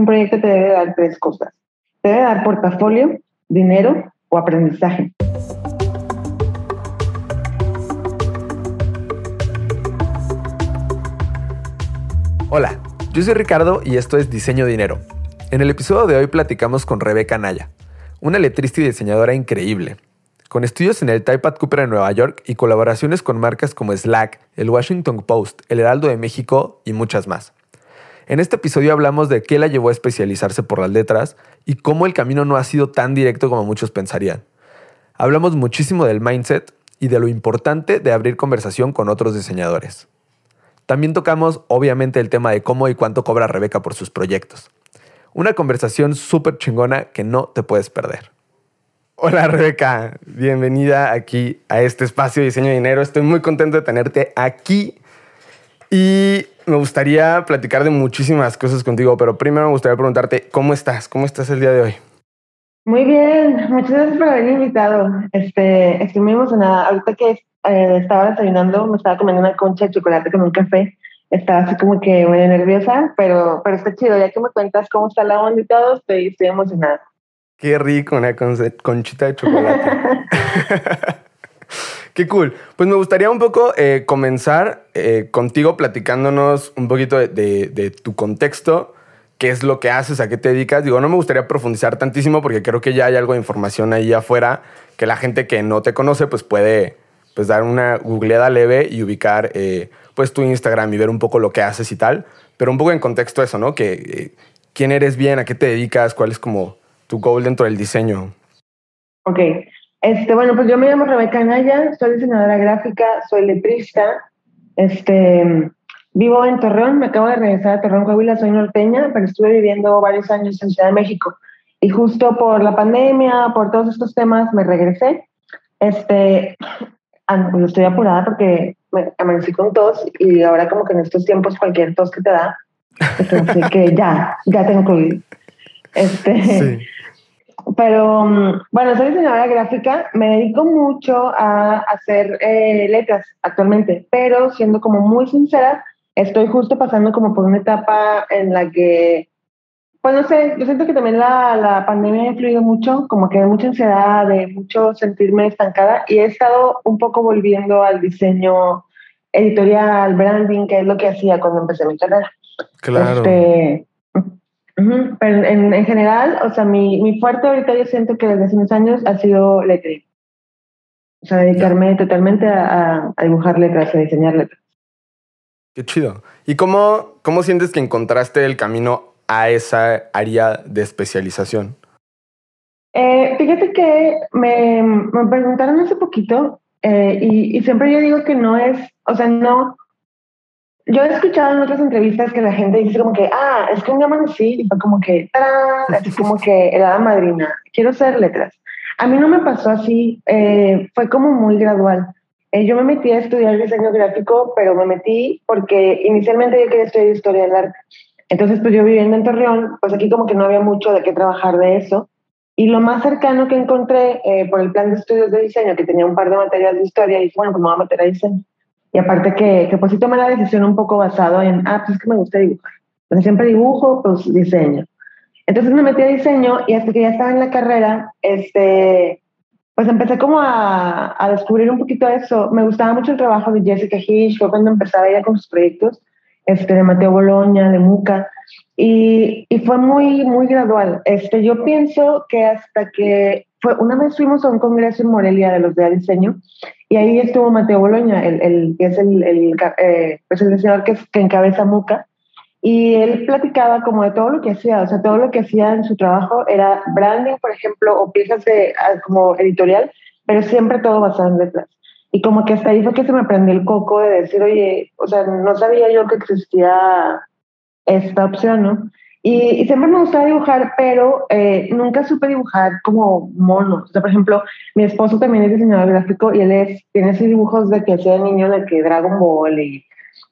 un proyecto te debe dar tres cosas. Te debe dar portafolio, dinero o aprendizaje. Hola, yo soy Ricardo y esto es Diseño Dinero. En el episodio de hoy platicamos con Rebeca Naya, una letrista y diseñadora increíble. Con estudios en el Type Cooper en Nueva York y colaboraciones con marcas como Slack, el Washington Post, el Heraldo de México y muchas más. En este episodio hablamos de qué la llevó a especializarse por las letras y cómo el camino no ha sido tan directo como muchos pensarían. Hablamos muchísimo del mindset y de lo importante de abrir conversación con otros diseñadores. También tocamos obviamente el tema de cómo y cuánto cobra Rebeca por sus proyectos. Una conversación súper chingona que no te puedes perder. Hola Rebeca, bienvenida aquí a este espacio de diseño de dinero. Estoy muy contento de tenerte aquí y me gustaría platicar de muchísimas cosas contigo, pero primero me gustaría preguntarte, ¿cómo estás? ¿Cómo estás el día de hoy? Muy bien, muchas gracias por haberme invitado. Este, estoy muy emocionada. Ahorita que eh, estaba desayunando, me estaba comiendo una concha de chocolate con un café. Estaba así como que muy nerviosa, pero, pero está chido. Ya que me cuentas cómo está la onda y todo, estoy, estoy emocionada. Qué rico una conchita de chocolate. Qué cool. Pues me gustaría un poco eh, comenzar eh, contigo platicándonos un poquito de, tu contexto, qué es lo que haces, a qué te dedicas. Digo, no me gustaría profundizar tantísimo porque creo que ya hay algo de información ahí afuera que la gente que no te conoce pues puede pues dar una googleada leve y ubicar eh, pues tu Instagram y ver un poco lo que haces y tal. Pero un poco en contexto eso, ¿no? Que quién eres bien, a qué te dedicas, cuál es como tu goal dentro del diseño. Ok. Este, bueno, pues yo me llamo Rebeca Naya, soy diseñadora gráfica, soy letrista, este, vivo en Torreón, me acabo de regresar a Torreón, Coahuila, soy norteña, pero estuve viviendo varios años en Ciudad de México. Y justo por la pandemia, por todos estos temas, me regresé. Este, pues estoy apurada porque me amanecí con tos y ahora como que en estos tiempos cualquier tos que te da, así que ya, ya tengo COVID. Este, sí. Pero mm, bueno, soy diseñadora gráfica, me dedico mucho a hacer eh, letras actualmente, pero siendo como muy sincera, estoy justo pasando como por una etapa en la que, pues no sé, yo siento que también la, la pandemia ha influido mucho, como que hay mucha ansiedad, de mucho sentirme estancada y he estado un poco volviendo al diseño editorial, branding, que es lo que hacía cuando empecé mi carrera. Claro. Este, pero en, en, general, o sea, mi, mi, fuerte ahorita yo siento que desde hace unos años ha sido lettering. O sea, dedicarme totalmente a, a, dibujar letras, a diseñar letras. Qué chido. ¿Y cómo, cómo sientes que encontraste el camino a esa área de especialización? Eh, fíjate que me, me, preguntaron hace poquito eh, y, y, siempre yo digo que no es, o sea, no, yo he escuchado en otras entrevistas que la gente dice como que, ah, es que un amanecí y fue como que, ¡tarán! así como que era madrina, quiero hacer letras. A mí no me pasó así, eh, fue como muy gradual. Eh, yo me metí a estudiar diseño gráfico, pero me metí porque inicialmente yo quería estudiar historia del arte. Entonces, pues yo viviendo en Torreón, pues aquí como que no había mucho de qué trabajar de eso. Y lo más cercano que encontré eh, por el plan de estudios de diseño, que tenía un par de materias de historia, y dije, bueno, pues me voy a meter a diseño. Y aparte que, que pues sí tomé la decisión un poco basado en, ah, pues es que me gusta dibujar. Entonces siempre dibujo, pues diseño. Entonces me metí a diseño y hasta que ya estaba en la carrera, este, pues empecé como a, a descubrir un poquito eso. Me gustaba mucho el trabajo de Jessica Hish, fue cuando empezaba ella con sus proyectos, este, de Mateo Boloña, de Muca, y, y, fue muy, muy gradual. Este, yo pienso que hasta que fue, una vez fuimos a un congreso en Morelia de los de diseño y ahí estuvo Mateo Boloña, el, el, que es el, el, eh, pues el diseñador que, que encabeza Muca, y él platicaba como de todo lo que hacía, o sea, todo lo que hacía en su trabajo era branding, por ejemplo, o piezas de, ah, como editorial, pero siempre todo basado en letras. Y como que hasta ahí fue que se me prendió el coco de decir, oye, o sea, no sabía yo que existía esta opción, ¿no? Y, siempre me gustaba dibujar, pero eh, nunca supe dibujar como monos. O sea, por ejemplo, mi esposo también es diseñador gráfico y él es, tiene esos dibujos de que hacía niño, de que Dragon Ball y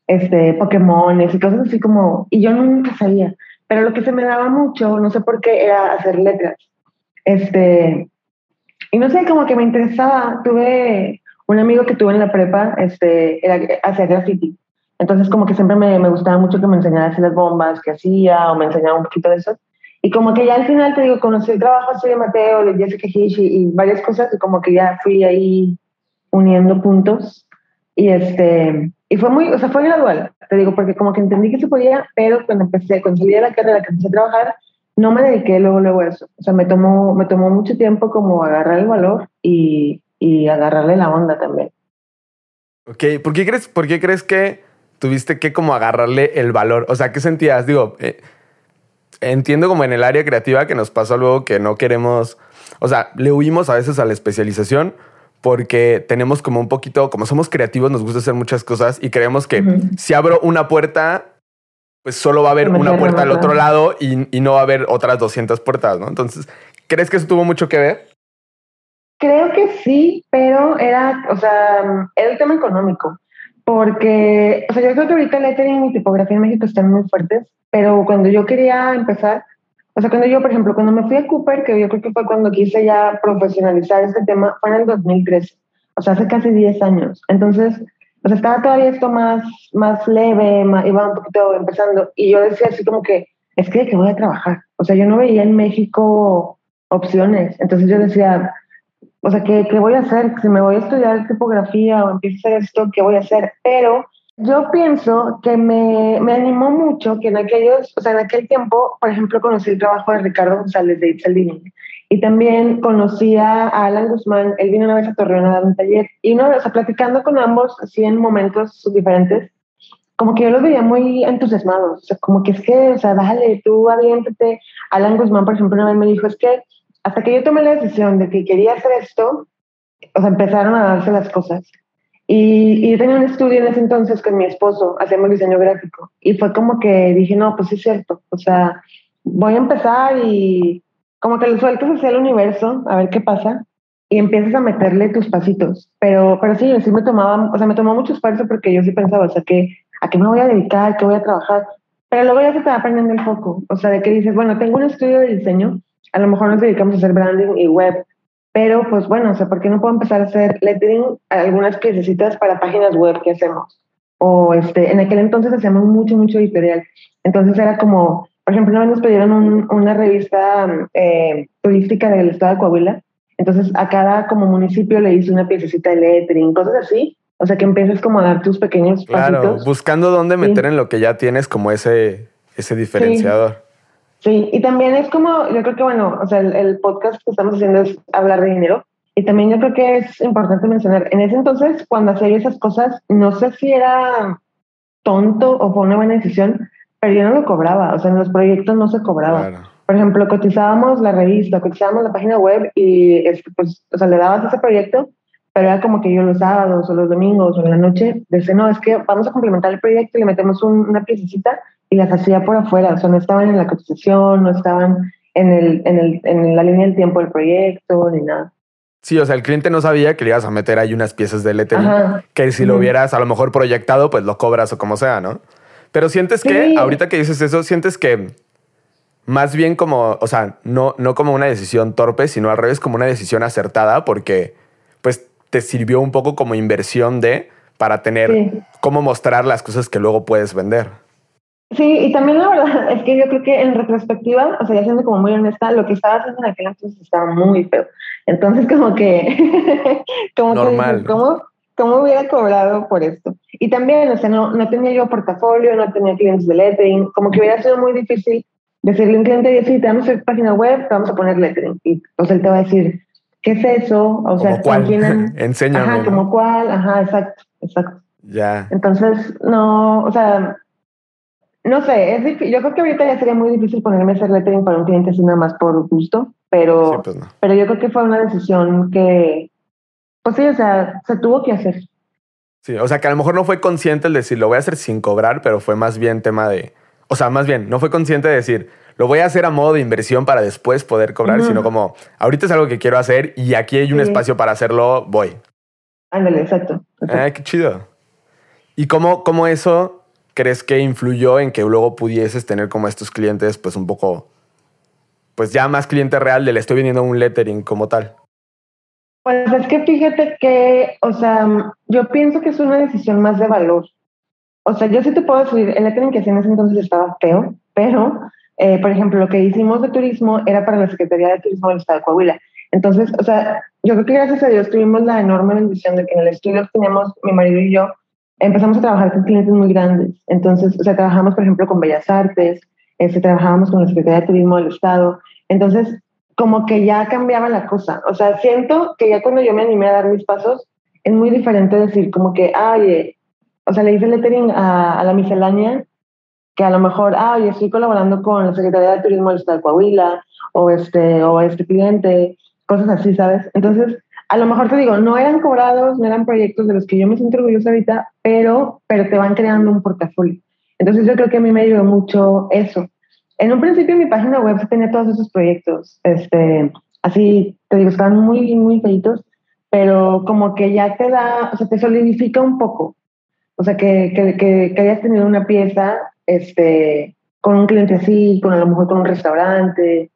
este, Pokémon y cosas así como... Y yo nunca sabía. Pero lo que se me daba mucho, no sé por qué, era hacer letras. Este, y no sé, como que me interesaba. Tuve un amigo que tuve en la prepa, este, era hacer graffiti. Entonces como que siempre me, me gustaba mucho que me enseñara a hacer las bombas que hacía o me enseñaba un poquito de eso. Y como que ya al final, te digo, conocí el trabajo así de Mateo, de Jessica Hish y, y, varias cosas y como que ya fui ahí uniendo puntos. Y este, y fue muy, o sea, fue gradual, te digo, porque como que entendí que se podía, pero cuando empecé, cuando salí de la carrera, que empecé a trabajar, no me dediqué luego, luego a eso. O sea, me tomó, me tomó mucho tiempo como agarrar el valor y, y agarrarle la onda también. Ok, ¿por qué crees, por qué crees que tuviste que como agarrarle el valor? O sea, ¿qué sentías? Digo, eh, entiendo como en el área creativa que nos pasó luego que no queremos, o sea, le huimos a veces a la especialización porque tenemos como un poquito, como somos creativos, nos gusta hacer muchas cosas y creemos que si abro una puerta, pues solo va a haber una puerta al otro lado y, y, no va a haber otras 200 puertas, ¿no? Entonces, ¿crees que eso tuvo mucho que ver? Creo que sí, pero era, o sea, era el tema económico. Porque, o sea, yo creo que ahorita lettering y tipografía en México están muy fuertes, pero cuando yo quería empezar, o sea, cuando yo, por ejemplo, cuando me fui a Cooper, que yo creo que fue cuando quise ya profesionalizar este tema, fue en el 2013, o sea, hace casi 10 años. Entonces, o sea, estaba todavía esto más, más leve, iba un poquito empezando, y yo decía así como que, es que, que voy a trabajar. O sea, yo no veía en México opciones. Entonces yo decía, o sea, ¿qué, ¿qué, voy a hacer? Si me voy a estudiar tipografía o empiezo a hacer esto, ¿qué voy a hacer? Pero yo pienso que me, me animó mucho que en aquellos, o sea, en aquel tiempo, por ejemplo, conocí el trabajo de Ricardo González de Itzaldini y también conocí a Alan Guzmán, él vino una vez a Torreón a dar un taller y no, o sea, platicando con ambos, así en momentos diferentes, como que yo los veía muy entusiasmados, o sea, como que es que, o sea, dale, tú aviéntate. Alan Guzmán, por ejemplo, una vez me dijo, es que hasta que yo tomé la decisión de que quería hacer esto, o sea, empezaron a darse las cosas. Y, y, yo tenía un estudio en ese entonces con mi esposo, hacíamos diseño gráfico. Y fue como que dije, no, pues es cierto. O sea, voy a empezar y como que lo sueltas hacia el universo, a ver qué pasa. Y empiezas a meterle tus pasitos. Pero, pero sí, sí me tomaba, o sea, me tomó mucho esfuerzo porque yo sí pensaba, o sea, que, ¿a qué me voy a dedicar? ¿Qué voy a trabajar? Pero luego ya se te va aprendiendo el foco. O sea, de que dices, bueno, tengo un estudio de diseño, a lo mejor nos dedicamos a hacer branding y web, pero pues bueno, o sea, ¿por qué no puedo empezar a hacer lettering, algunas piececitas para páginas web que hacemos? O este, en aquel entonces hacíamos mucho, mucho editorial. Entonces era como, por ejemplo, nos pidieron una revista eh, turística del estado de Coahuila. Entonces a cada como municipio le hice una piececita de lettering, cosas así. O sea, que empiezas como a dar tus pequeños Claro, buscando dónde meter en lo que ya tienes como ese, ese diferenciador. Sí, y también es como, yo creo que, bueno, o sea, el, podcast que estamos haciendo es hablar de dinero. Y también yo creo que es importante mencionar, en ese entonces, cuando hacía esas cosas, no sé si era tonto o fue una buena decisión, pero yo no lo cobraba, o sea, en los proyectos no se cobraba. Por ejemplo, cotizábamos la revista, cotizábamos la página web y, pues, o sea, le dabas ese proyecto, pero era como que yo los sábados o los domingos o en la noche decía, no, es que vamos a complementar el proyecto y le metemos una piececita y las hacía por afuera, o sea, no estaban en la cotización, no estaban en, el, en, el, en la línea del tiempo del proyecto, ni nada. Sí, o sea, el cliente no sabía que le ibas a meter ahí unas piezas de lettering, que si lo hubieras a lo mejor proyectado, pues lo cobras o como sea, ¿no? Pero sientes que, ahorita que dices eso, sientes que más bien como, o sea, no, no como una decisión torpe, sino al revés, como una decisión acertada, porque pues te sirvió un poco como inversión de, para tener cómo mostrar las cosas que luego puedes vender. Sí, y también la verdad es que yo creo que en retrospectiva, o sea, ya siendo como muy honesta, lo que estaba haciendo en aquel entonces estaba muy feo. Entonces, como que, como Normal. que, ¿cómo, ¿cómo hubiera cobrado por esto? Y también, o sea, no, no tenía yo portafolio, no tenía clientes de lettering, como que hubiera sido muy difícil decirle a un cliente, sí, te vamos a hacer página web, te vamos a poner lettering. Y pues él te va a decir, ¿qué es eso? O sea, ¿cuál? Enséñame. Ajá, como cuál, ajá, exacto, exacto. Ya. Entonces, no, o sea, no sé, es yo creo que ahorita ya sería muy difícil ponerme a hacer lettering para un cliente así nada más por gusto, pero, pues pero yo creo que fue una decisión que, pues sí, o sea, se tuvo que hacer. Sí, o sea, que a lo mejor no fue consciente el decir, lo voy a hacer sin cobrar, pero fue más bien tema de, o sea, más bien, no fue consciente de decir, lo voy a hacer a modo de inversión para después poder cobrar, sino como, ahorita es algo que quiero hacer y aquí hay un espacio para hacerlo, voy. Ándale, exacto. Ah, qué chido. ¿Y cómo, cómo eso crees que influyó en que luego pudieses tener como estos clientes, pues un poco, pues ya más cliente real de le estoy vendiendo un lettering como tal? Pues es que fíjate que, o sea, yo pienso que es una decisión más de valor. o sea, yo sí te puedo decir, el lettering que hacía en ese entonces estaba feo, pero, eh, por ejemplo, lo que hicimos de turismo era para la Secretaría de Turismo del Estado de Coahuila. Entonces, o sea, yo creo que gracias a Dios tuvimos la enorme bendición de que en el estudio teníamos mi marido y yo, empezamos a trabajar con clientes muy grandes. Entonces, o sea, trabajamos, por ejemplo, con Bellas Artes, este, trabajábamos con la Secretaría de Turismo del Estado. Entonces, como que ya cambiaba la cosa. O sea, siento que ya cuando yo me animé a dar mis pasos, es muy diferente decir como que, ay, o sea, le hice lettering a, a la miscelánea, que a lo mejor, ay, estoy colaborando con la Secretaría de Turismo del Estado de Coahuila, o este, o este cliente, cosas así, ¿sabes? Entonces, a lo mejor te digo, no eran cobrados, no eran proyectos de los que yo me siento orgullosa ahorita, pero, pero te van creando un portafolio. Entonces yo creo que a mí me ayudó mucho eso. En un principio mi página web tenía todos esos proyectos, este, así, te digo, estaban muy, muy feitos, pero como que ya te da, o sea, te solidifica un poco. O sea, que, que, que, que hayas tenido una pieza, este, con un cliente así, con a lo mejor con un restaurante.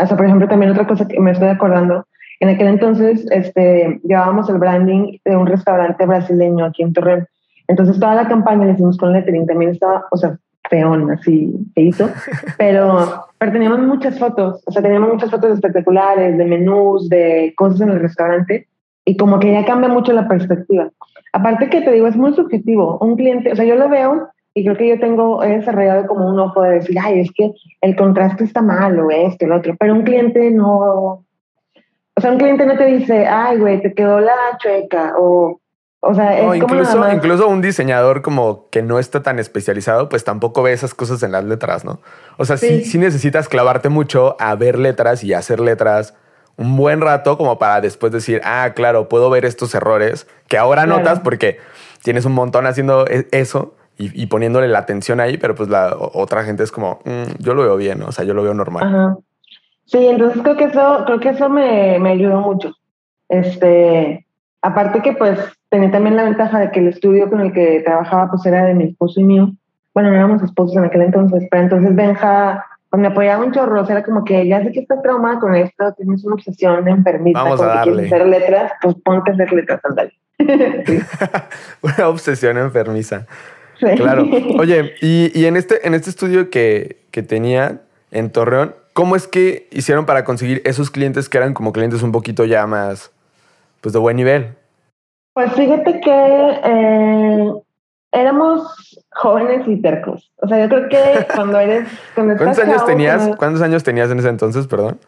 O sea, por ejemplo, también otra cosa que me estoy acordando, en aquel entonces este, llevábamos el branding de un restaurante brasileño aquí en Torreón. Entonces toda la campaña la hicimos con lettering, también estaba, o sea, peón, así, hizo, pero, pero teníamos muchas fotos, o sea, teníamos muchas fotos espectaculares de menús, de cosas en el restaurante, y como que ya cambia mucho la perspectiva. Aparte que te digo, es muy subjetivo. Un cliente, o sea, yo lo veo y creo que yo tengo, he desarrollado como un ojo de decir, ay, es que el contraste está mal o esto, el otro, pero un cliente no, o sea, un cliente no te dice, ay, güey, te quedó la chueca o... O sea, es incluso, como incluso un diseñador como que no está tan especializado, pues tampoco ve esas cosas en las letras, ¿no? O sea, sí. sí, necesitas clavarte mucho a ver letras y hacer letras un buen rato como para después decir, ah, claro, puedo ver estos errores que ahora notas porque tienes un montón haciendo e-, eso y, poniéndole la atención ahí, pero pues la otra gente es como, mm, yo lo veo bien, ¿no? o sea, yo lo veo normal. Ajá. Sí, entonces creo que eso, creo que eso me, me ayudó mucho. Este, aparte que pues tenía también la ventaja de que el estudio con el que trabajaba pues era de mi esposo y mío. Bueno, no éramos esposos en aquel entonces, pero entonces Benja pues, me apoyaba un chorro, era como que ya sé que estás traumada con esto, tienes una obsesión enfermita Vamos a darle. hacer letras, pues ponte a hacer letras, andale. una obsesión enfermiza. Claro. Oye, y, y, en, este, en este estudio que, que tenía en Torreón, ¿Cómo es que hicieron para conseguir esos clientes que eran como clientes un poquito ya más, pues de buen nivel? Pues fíjate que eh, éramos jóvenes y tercos. O sea, yo creo que cuando eres... ¿Cuántos años tenías? ¿Cuántos años tenías en ese entonces, perdón?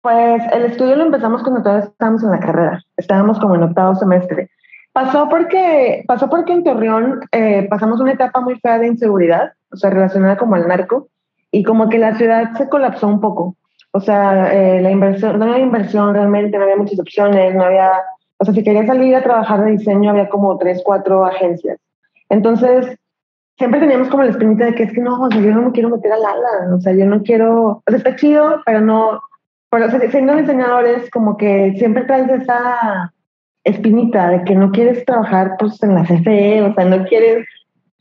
Pues el estudio lo empezamos cuando todavía estábamos en la carrera. Estábamos como en octavo semestre. Pasó porque, pasó porque en Torreón eh, pasamos una etapa muy fea de inseguridad, o sea, relacionada como al narco y como que la ciudad se colapsó un poco. O sea, eh, la inversión, no había inversión realmente, no había muchas opciones, no había, o sea, si quería salir a trabajar de diseño había como tres, cuatro agencias. Entonces, siempre teníamos como la espinita de que es que no, o sea, yo no me quiero meter al ala, o sea, yo no quiero, o sea, está chido, pero no, pero o sea, siendo diseñadores, como que siempre traes esa espinita de que no quieres trabajar pues en la CFE, o sea, no quieres,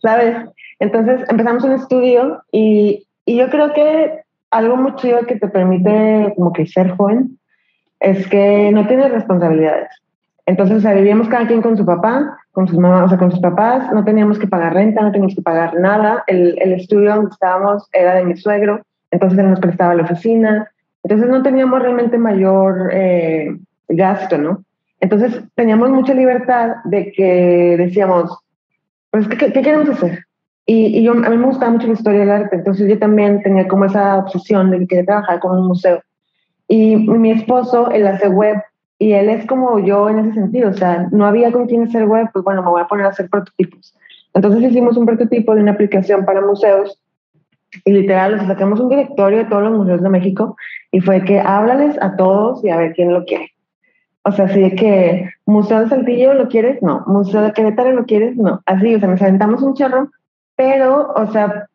¿sabes? Entonces empezamos un estudio y y yo creo que algo muy chido que te permite como que ser joven es que no tienes responsabilidades. Entonces, o sea, vivíamos cada quien con su papá, con sus mamás, o sea, con sus papás, no teníamos que pagar renta, no teníamos que pagar nada. El, el estudio donde estábamos era de mi suegro, entonces él nos prestaba la oficina. Entonces no teníamos realmente mayor eh, gasto, ¿no? Entonces teníamos mucha libertad de que decíamos, pues, ¿qué, qué queremos hacer? Y, yo, a mí me gustaba mucho la historia del arte, entonces yo también tenía como esa obsesión de que quería trabajar con un museo. Y mi esposo, él hace web, y él es como yo en ese sentido, o sea, no había con quién hacer web, pues bueno, me voy a poner a hacer prototipos. Entonces hicimos un prototipo de una aplicación para museos, y literal, o sacamos un directorio de todos los museos de México, y fue que háblales a todos y a ver quién lo quiere. O sea, así de que Museo de Saltillo lo quieres, no. Museo de Querétaro lo quieres, no. Así, o sea, nos aventamos un charro pero, o sea,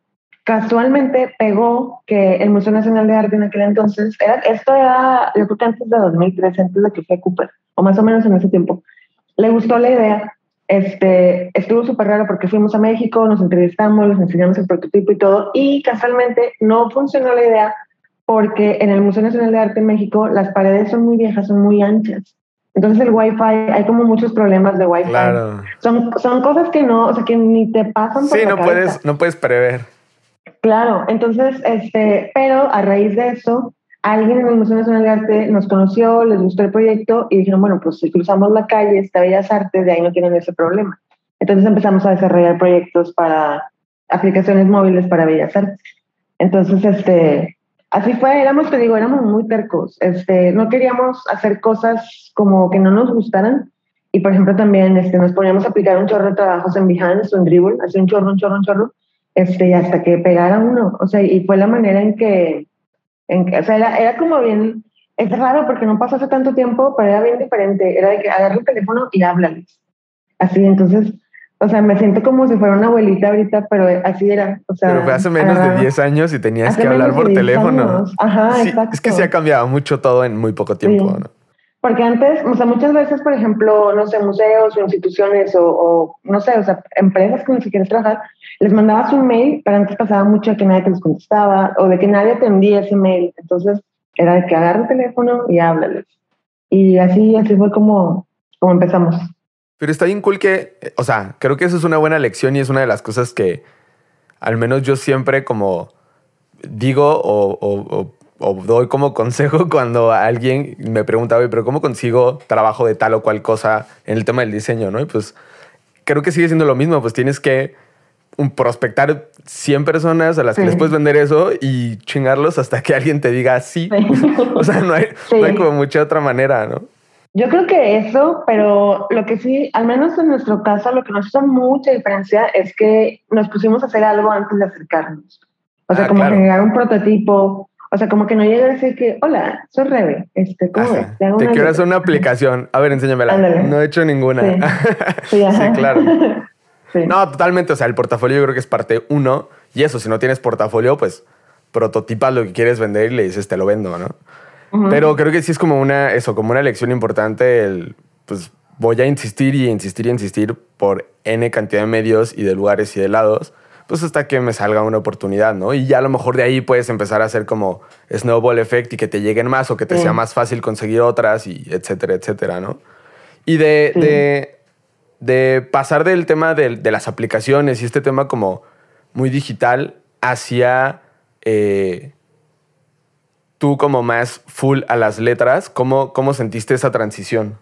casualmente pegó que el Museo Nacional de Arte en aquel entonces, era, esto era, yo creo que antes de 2003, antes de que fue Cooper, o más o menos en ese tiempo, le gustó la idea, este, estuvo súper raro porque fuimos a México, nos entrevistamos, les enseñamos el prototipo y todo, y casualmente no funcionó la idea porque en el Museo Nacional de Arte en México las paredes son muy viejas, son muy anchas. Entonces el Wi-Fi, hay como muchos problemas de Wi-Fi. Claro. Son, son cosas que no, o sea, que ni te pasan por Sí, la no cabeza. puedes, no puedes prever. Claro, entonces, este, pero a raíz de eso, alguien en el Museo Nacional de Arte nos conoció, les gustó el proyecto y dijeron, bueno, pues si cruzamos la calle, está Bellas Artes, de ahí no tienen ese problema. Entonces empezamos a desarrollar proyectos para aplicaciones móviles para Bellas Artes. Entonces, este, así fue, éramos, te digo, éramos muy tercos. Este, no queríamos hacer cosas como que no nos gustaran. Y por ejemplo, también este, nos poníamos a aplicar un chorro de trabajos en Behance o en Dribble, así un chorro, un chorro, un chorro, este, hasta que pegara uno. O sea, y fue la manera en que, en que o sea, era, era como bien, es raro porque no pasó hace tanto tiempo, pero era bien diferente. Era de que agarra el teléfono y háblales. Así, entonces, o sea, me siento como si fuera una abuelita ahorita, pero así era. O sea, Pero fue hace menos de agarraba- 10 años y tenías que hablar por de 10 teléfono. años. Ajá, Sí, exacto. es que sí ha cambiado mucho todo en muy poco tiempo, Sí. ¿no? Porque antes, o sea, muchas veces, por ejemplo, no sé, museos o instituciones o, o, no sé, o sea, empresas con las que quieres trabajar, les mandabas un mail, pero antes pasaba mucho de que nadie te los contestaba o de que nadie atendía ese mail. Entonces, era de que agarra el teléfono y háblales. Y así, así fue como, como empezamos. Pero está bien cool que, eh, o sea, creo que eso es una buena lección y es una de las cosas que al menos yo siempre como digo o, o- o- o doy como consejo cuando alguien me pregunta, oye, pero ¿cómo consigo trabajo de tal o cual cosa en el tema del diseño? ¿no? Y pues creo que sigue siendo lo mismo, pues tienes que un, prospectar 100 personas a las que les puedes vender eso y chingarlos hasta que alguien te diga sí. Sí. O sea, no hay, Sí. no hay como mucha otra manera, ¿no? Yo creo que eso, pero lo que sí, al menos en nuestro caso, lo que nos hizo mucha diferencia es que nos pusimos a hacer algo antes de acercarnos. O sea, Ah, como claro. generar un prototipo. O sea, como que no llega a decir que, hola, soy Rebe, este, ¿cómo Ajá. Te una quiero letra". hacer una aplicación. A ver, enséñamela. Ándale. No he hecho ninguna. Sí. Sí, Sí, ajá. claro. Sí. No, totalmente. O sea, el portafolio yo creo que es parte uno. Y eso, si no tienes portafolio, pues prototipas lo que quieres vender y le dices, te lo vendo, ¿no? Ujú. Pero creo que sí es como una, eso, como una lección importante el, pues voy a insistir y insistir y insistir por N cantidad de medios y de lugares y de lados, pues hasta que me salga una oportunidad, ¿no? Y ya a lo mejor de ahí puedes empezar a hacer como snowball effect y que te lleguen más o que te Sí. sea más fácil conseguir otras y etcétera, etcétera, ¿no? Y de, Sí. de, de pasar del tema de, de las aplicaciones y este tema como muy digital hacia eh, tú como más full a las letras, ¿cómo, cómo sentiste esa transición?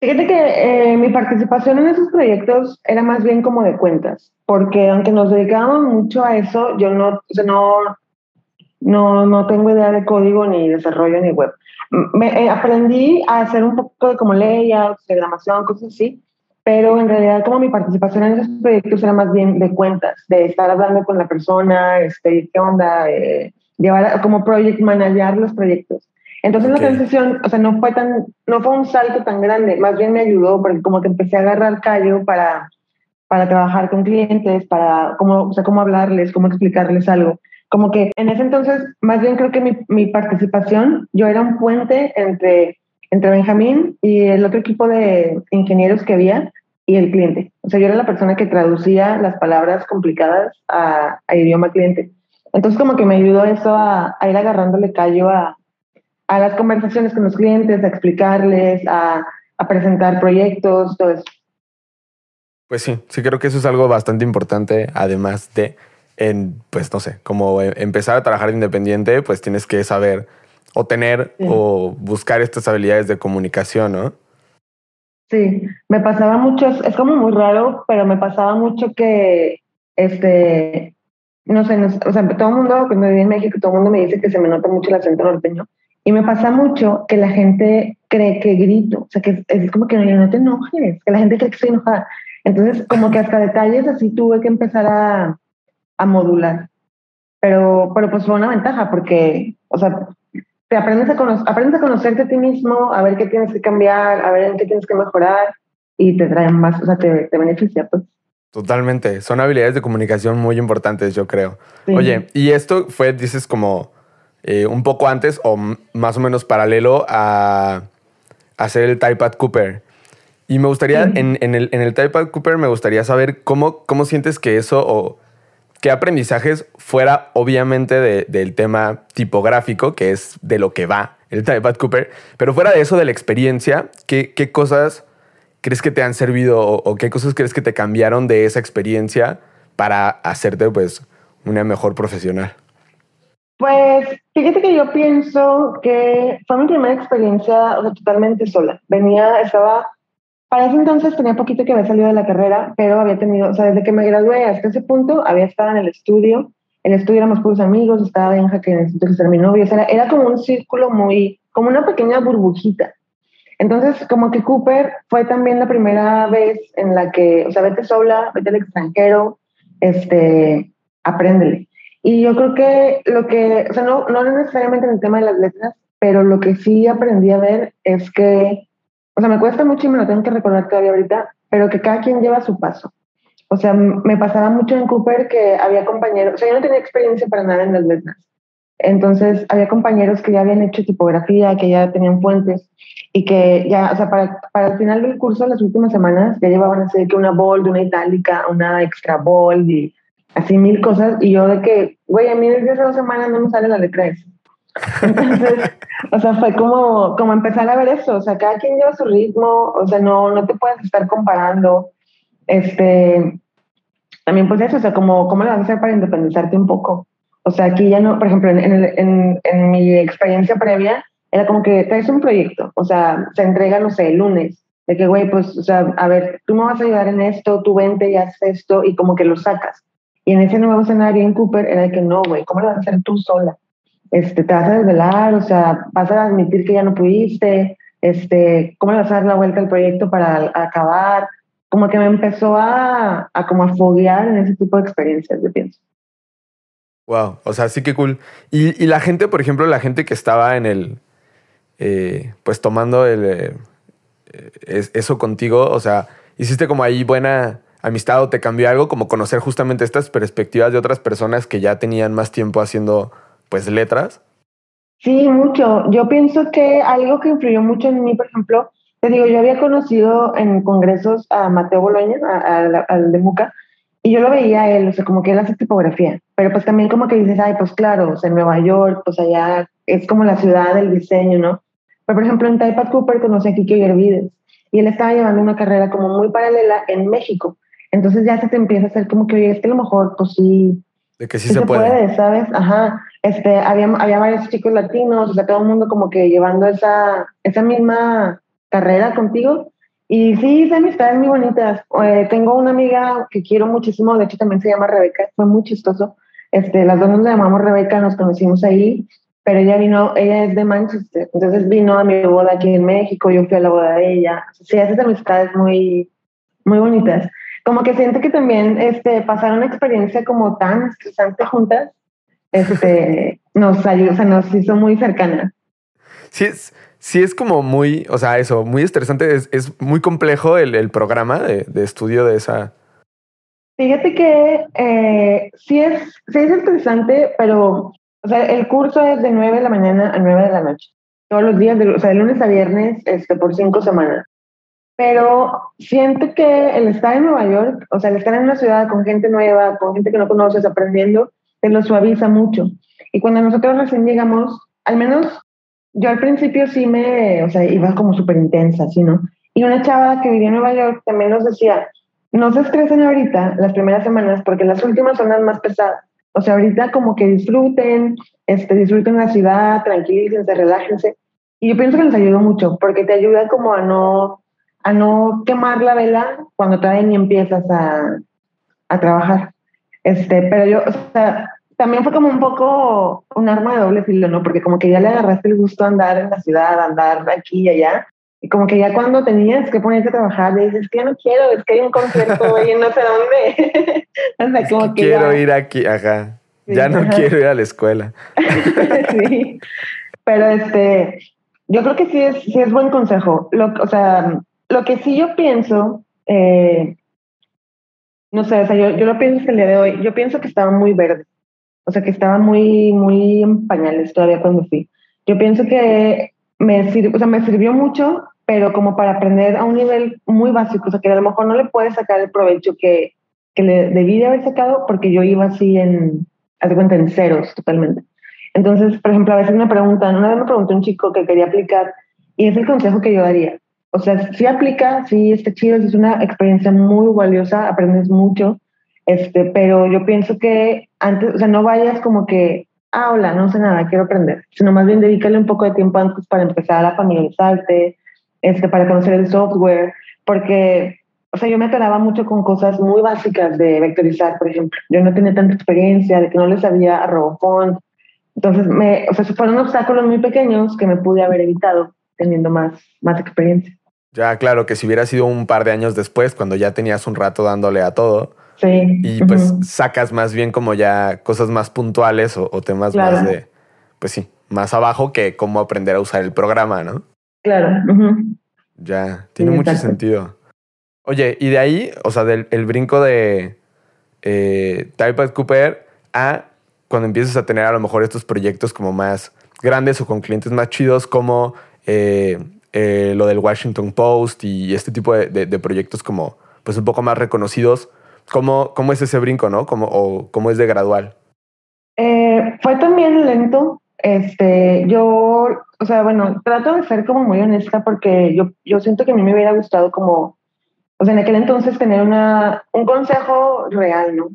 Fíjate que eh, mi participación en esos proyectos era más bien como de cuentas, porque aunque nos dedicábamos mucho a eso, yo no, no, no, no tengo idea de código ni desarrollo ni web. Me, eh, aprendí a hacer un poco de como layouts, diagramación, cosas así, pero en realidad como mi participación en esos proyectos era más bien de cuentas, de estar hablando con la persona, este, qué onda, eh, llevar como project manager los proyectos. Entonces Ok. la transición, o sea, no fue tan, no fue un salto tan grande, más bien me ayudó porque como que empecé a agarrar callo para, para trabajar con clientes, para cómo, o sea, cómo hablarles, cómo explicarles algo. Como que en ese entonces, más bien creo que mi, mi participación, yo era un puente entre, entre Benjamín y el otro equipo de ingenieros que había y el cliente. O sea, yo era la persona que traducía las palabras complicadas a, a idioma cliente. Entonces como que me ayudó eso a, a ir agarrándole callo a, a las conversaciones con los clientes, a explicarles, a, a presentar proyectos, todo eso. Pues sí, sí creo que eso es algo bastante importante, además de, en, pues no sé, como eh, empezar a trabajar independiente, pues tienes que saber o tener Sí. o buscar estas habilidades de comunicación, ¿no? Sí, me pasaba mucho, es como muy raro, pero me pasaba mucho que, este, no sé, no o sea, todo el mundo, cuando viví en México, todo el mundo me dice que se me nota mucho el acento norteño. Y me pasa mucho que la gente cree que grito, o sea, que es, como que no, no te enojes, que la gente cree que estoy enojada. Entonces, como que hasta detalles así tuve que empezar a, a modular. Pero, pero pues fue una ventaja porque, o sea, te aprendes a, cono aprendes a conocerte a ti mismo, a ver qué tienes que cambiar, a ver en qué tienes que mejorar y te traen más, o sea, te, te beneficia, pues. Totalmente. Son habilidades de comunicación muy importantes, yo creo. Sí. Oye, y esto fue, dices, como eh, un poco antes o más o menos paralelo a hacer el Typepad Cooper. Y me gustaría, Sí. en, en el, en el Typepad Cooper, me gustaría saber cómo, cómo sientes que eso o qué aprendizajes fuera obviamente de- del tema tipográfico, que es de lo que va el Type Cooper. Pero fuera de eso, de la experiencia, ¿qué, qué cosas crees que te han servido o, qué cosas crees que te cambiaron de esa experiencia para hacerte pues una mejor profesional? Pues fíjate que yo pienso que fue mi primera experiencia totalmente sola. Venía, estaba, para ese entonces tenía poquito que había salido de la carrera, pero había tenido, o sea, desde que me gradué hasta ese punto había estado en el estudio. El estudio éramos puros amigos, estaba Benja, que entonces era mi novio. O sea, era como un círculo muy, como una pequeña burbujita. Entonces, como que Cooper fue también la primera vez en la que, o sea, vete sola, vete al extranjero, este, apréndele. Y yo creo que lo que, o sea, no, no necesariamente en el tema de las letras, pero lo que sí aprendí a ver es que, o sea, me cuesta mucho y me lo tengo que recordar todavía ahorita, pero que cada quien lleva su paso. O sea, me pasaba mucho en Cooper que había compañeros, o sea, yo no tenía experiencia para nada en las letras. Entonces, había compañeros que ya habían hecho tipografía, que ya tenían fuentes y que ya, o sea, para, para el final del curso, las últimas semanas, ya llevaban así que una bold, una itálica, una extra bold y así mil cosas. Y yo de que, güey, a mí desde hace dos semanas no me sale la letra S. Entonces, o sea, fue como, como empezar a ver eso. O sea, cada quien lleva su ritmo, o sea, no, no te puedes estar comparando. Este, también pues eso, o sea, como, ¿cómo le vas a hacer para independizarte un poco? O sea, aquí ya no, por ejemplo, en, en, en, mi experiencia previa, era como que traes un proyecto, o sea, se entrega, no sé, el lunes, de que, güey, pues, o sea, a ver, tú me vas a ayudar en esto, tú vente y haz esto, y como que lo sacas. Y en ese nuevo escenario en Cooper era de que no, güey, ¿cómo lo vas a hacer tú sola? Este, te vas a desvelar, o sea, vas a admitir que ya no pudiste, este, ¿cómo le vas a dar la vuelta al proyecto para acabar? Como que me empezó a, a como a foguear en ese tipo de experiencias, yo pienso. Wow, o sea, sí que cool. Y, y, la gente, por ejemplo, la gente que estaba en el, eh, pues tomando el, eh, eso contigo, o sea, hiciste como ahí buena amistad o te cambió algo, como conocer justamente estas perspectivas de otras personas que ya tenían más tiempo haciendo, pues, letras. Sí, mucho. Yo pienso que algo que influyó mucho en mí, por ejemplo, te digo, yo había conocido en congresos a Mateo Boloña, al de Muca, y yo lo veía él, o sea, como que él hace tipografía, pero pues también como que dices, ay, pues claro, o sea, en Nueva York, pues allá es como la ciudad del diseño, ¿no? Pero por ejemplo, en Typepad Cooper conocí a Kike Yervides y él estaba llevando una carrera como muy paralela en México. Entonces ya se te empieza a hacer como que, oye, es que a lo mejor, pues sí. De que sí, se, puede. puede. ¿sabes? Ajá. Este, había, había varios chicos latinos, o sea, todo el mundo como que llevando esa, esa misma carrera contigo. Y sí, hice amistades muy bonitas. Eh, tengo una amiga que quiero muchísimo, de hecho también se llama Rebeca, fue muy chistoso. Este, las dos nos llamamos Rebeca, nos conocimos ahí, pero ella vino, ella es de Manchester, entonces vino a mi boda aquí en México, yo fui a la boda de ella. Sí, haces amistades muy, muy bonitas. Como que siento que también este, pasar una experiencia como tan estresante juntas, este, nos ayuda, o sea, nos hizo muy cercanas. Sí, es, sí es como muy, o sea, eso, muy estresante. Es, es muy complejo el, el programa de, de, estudio de esa. Fíjate que eh, sí, es, sí es estresante, pero o sea, el curso es de 9 de la mañana a 9 de la noche. Todos los días, de, o sea, de lunes a viernes, este, por cinco semanas. Pero siento que el estar en Nueva York, o sea, el estar en una ciudad con gente nueva, con gente que no conoces, aprendiendo, te lo suaviza mucho. Y cuando nosotros recién llegamos, al menos yo al principio sí me, o sea, iba como súper intensa, ¿sí, no? Y una chava que vivía en Nueva York también nos decía, no se estresen ahorita las primeras semanas porque las últimas son las más pesadas. O sea, ahorita como que disfruten, este, disfruten la ciudad, tranquilícense, relájense. Y yo pienso que nos ayudó mucho porque te ayuda como a no, a no quemar la vela cuando todavía ni empiezas a, a trabajar. Este, pero yo, o sea, también fue como un poco un arma de doble filo, ¿no? Porque como que ya le agarraste el gusto a andar en la ciudad, andar aquí y allá. Y como que ya cuando tenías que ponerte a trabajar, le dices que ya no quiero, es que hay un concierto y no sé dónde. o sea, como que, quiero ir aquí, ajá. ya no quiero ir a la escuela. sí. Pero este, yo creo que sí es, sí es buen consejo. Lo, o sea, lo que sí yo pienso, eh, no sé, o sea, yo, yo lo pienso el día de hoy, yo pienso que estaba muy verde. O sea, que estaba muy, muy en pañales todavía cuando fui. Yo pienso que me, sirvió, o sea, me sirvió mucho, pero como para aprender a un nivel muy básico, o sea, que a lo mejor no le puedes sacar el provecho que, que le debí de haber sacado porque yo iba así en, haz cuenta, en ceros totalmente. Entonces, por ejemplo, a veces me preguntan, una vez me preguntó un chico que quería aplicar y es el consejo que yo daría. O sea, si aplica, sí está chido, es una experiencia muy valiosa, aprendes mucho, este, pero yo pienso que antes, o sea, no vayas como que, ah, hola, no sé nada, quiero aprender, sino más bien dedícale un poco de tiempo antes para empezar a familiarizarte, este, para conocer el software, porque, o sea, yo me atoraba mucho con cosas muy básicas de vectorizar, por ejemplo. Yo no tenía tanta experiencia, de que no le sabía a RoboFont. Entonces, me, o sea, fueron obstáculos muy pequeños que me pude haber evitado teniendo más, más experiencia. Ya, claro, que si hubiera sido un par de años después, cuando ya tenías un rato dándole a todo, Sí. Y pues sacas más bien como ya cosas más puntuales o, temas más de, pues sí, más abajo que cómo aprender a usar el programa, ¿no? Claro. Ya, tiene mucho sentido. Oye, y de ahí, o sea, del el brinco de eh, Typepad Cooper a cuando empiezas a tener a lo mejor estos proyectos como más grandes o con clientes más chidos como eh, eh, lo del Washington Post y este tipo de, proyectos como pues un poco más reconocidos. ¿Cómo, cómo es ese brinco, no? ¿Cómo, ¿O cómo es de gradual? Eh, fue también lento. Este, yo, o sea, bueno, trato de ser como muy honesta porque yo, yo siento que a mí me hubiera gustado como, o sea, en aquel entonces tener una, un consejo real, ¿no?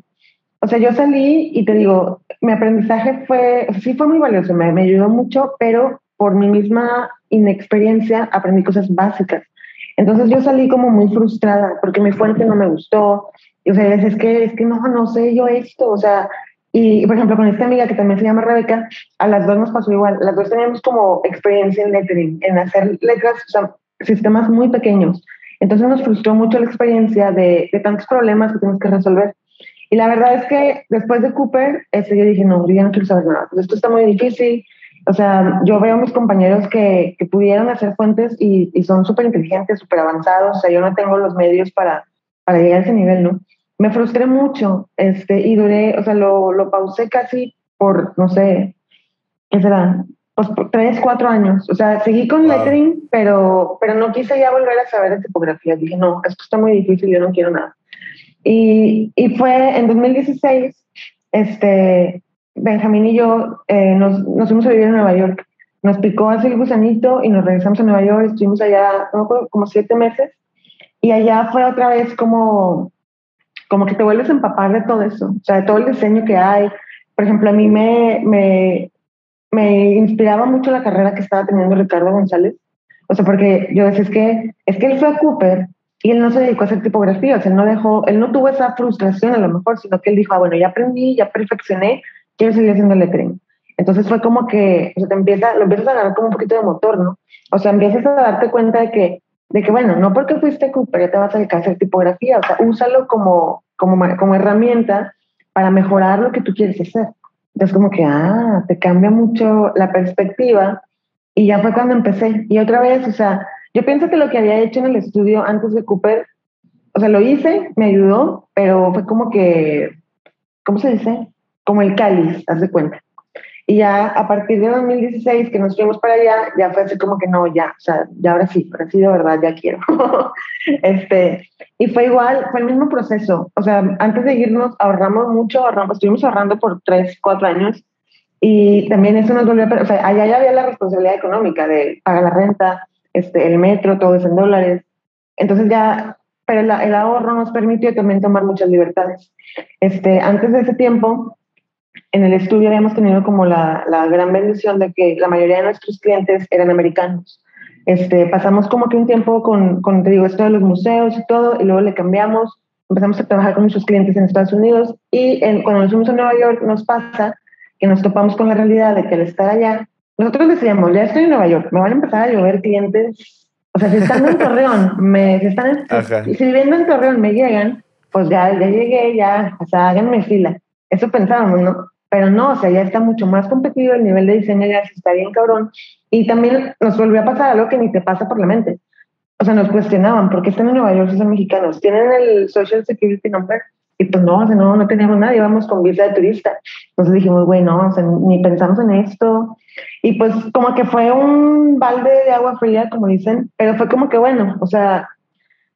O sea, yo salí y te digo, mi aprendizaje fue, sí fue muy valioso, me, me ayudó mucho, pero por mi misma inexperiencia aprendí cosas básicas. Entonces yo salí como muy frustrada porque mi fuente no me gustó. O sea, es que, es que no, no sé yo esto. O sea, y por ejemplo, con esta amiga que también se llama Rebeca, a las dos nos pasó igual. Las dos teníamos como experiencia en lettering, en hacer letras, o sea, sistemas muy pequeños. Entonces nos frustró mucho la experiencia de, de tantos problemas que tenemos que resolver. Y la verdad es que después de Cooper, este, yo dije, no, yo ya no quiero saber nada. Esto está muy difícil. O sea, yo veo a mis compañeros que, que pudieron hacer fuentes y, y son súper inteligentes, súper avanzados. O sea, yo no tengo los medios para, para llegar a ese nivel, ¿no? me frustré mucho este, y duré, o sea, lo, lo pausé casi por, no sé, ¿qué será? Pues por tres, cuatro años. O sea, seguí con lettering, pero, pero no quise ya volver a saber de tipografía. Dije, no, esto está muy difícil, yo no quiero nada. Y, y fue en 2016, este, Benjamín y yo eh, nos, nos fuimos a vivir en Nueva York. Nos picó así el gusanito y nos regresamos a Nueva York. Estuvimos allá, no como siete meses. Y allá fue otra vez como como que te vuelves a empapar de todo eso, o sea, de todo el diseño que hay. Por ejemplo, a mí me, me, me inspiraba mucho la carrera que estaba teniendo Ricardo González. O sea, porque yo decía, es que, es que él fue a Cooper y él no se dedicó a hacer tipografía, o sea, él no dejó, él no tuvo esa frustración a lo mejor, sino que él dijo, ah, bueno, ya aprendí, ya perfeccioné, quiero seguir haciendo lettering. Entonces fue como que, o sea, te empieza, lo empiezas a agarrar como un poquito de motor, ¿no? O sea, empiezas a darte cuenta de que de que, bueno, no porque fuiste Cooper ya te vas a dedicar tipografía, o sea, úsalo como, como, como herramienta para mejorar lo que tú quieres hacer. Entonces, como que, ah, te cambia mucho la perspectiva y ya fue cuando empecé. Y otra vez, o sea, yo pienso que lo que había hecho en el estudio antes de Cooper, o sea, lo hice, me ayudó, pero fue como que, ¿cómo se dice? Como el cáliz, haz de cuenta. Y ya a partir de 2016 que nos fuimos para allá, ya fue así como que no, ya, o sea, ya ahora sí, ahora sí de verdad ya quiero. este, y fue igual, fue el mismo proceso. O sea, antes de irnos ahorramos mucho, ahorramos, estuvimos ahorrando por tres, cuatro años. Y también eso nos volvió. O sea, allá ya había la responsabilidad económica de pagar la renta, este, el metro, todo eso en dólares. Entonces ya, pero el, el ahorro nos permitió también tomar muchas libertades. Este, antes de ese tiempo, en el estudio habíamos tenido como la, la, gran bendición de que la mayoría de nuestros clientes eran americanos. Este, pasamos como que un tiempo con, con, te digo, esto de los museos y todo, y luego le cambiamos, empezamos a trabajar con nuestros clientes en Estados Unidos, y en, cuando nos fuimos a Nueva York nos pasa que nos topamos con la realidad de que al estar allá, nosotros decíamos, ya estoy en Nueva York, me van a empezar a llover clientes, o sea, si están en Torreón, me, si están en, si viviendo en Torreón me llegan, pues ya, ya llegué, ya, o sea, háganme fila. Eso pensábamos, ¿no? Pero no, o sea, ya está mucho más competitivo, el nivel de diseño ya está bien cabrón. Y también nos volvió a pasar algo que ni te pasa por la mente. O sea, nos cuestionaban, ¿por qué están en Nueva York si son mexicanos? ¿Tienen el Social Security Number? Y pues no, o sea, no, no teníamos nada, íbamos con visa de turista. Entonces dijimos, bueno, o sea, ni pensamos en esto. Y pues como que fue un balde de agua fría, como dicen, pero fue como que bueno, o sea,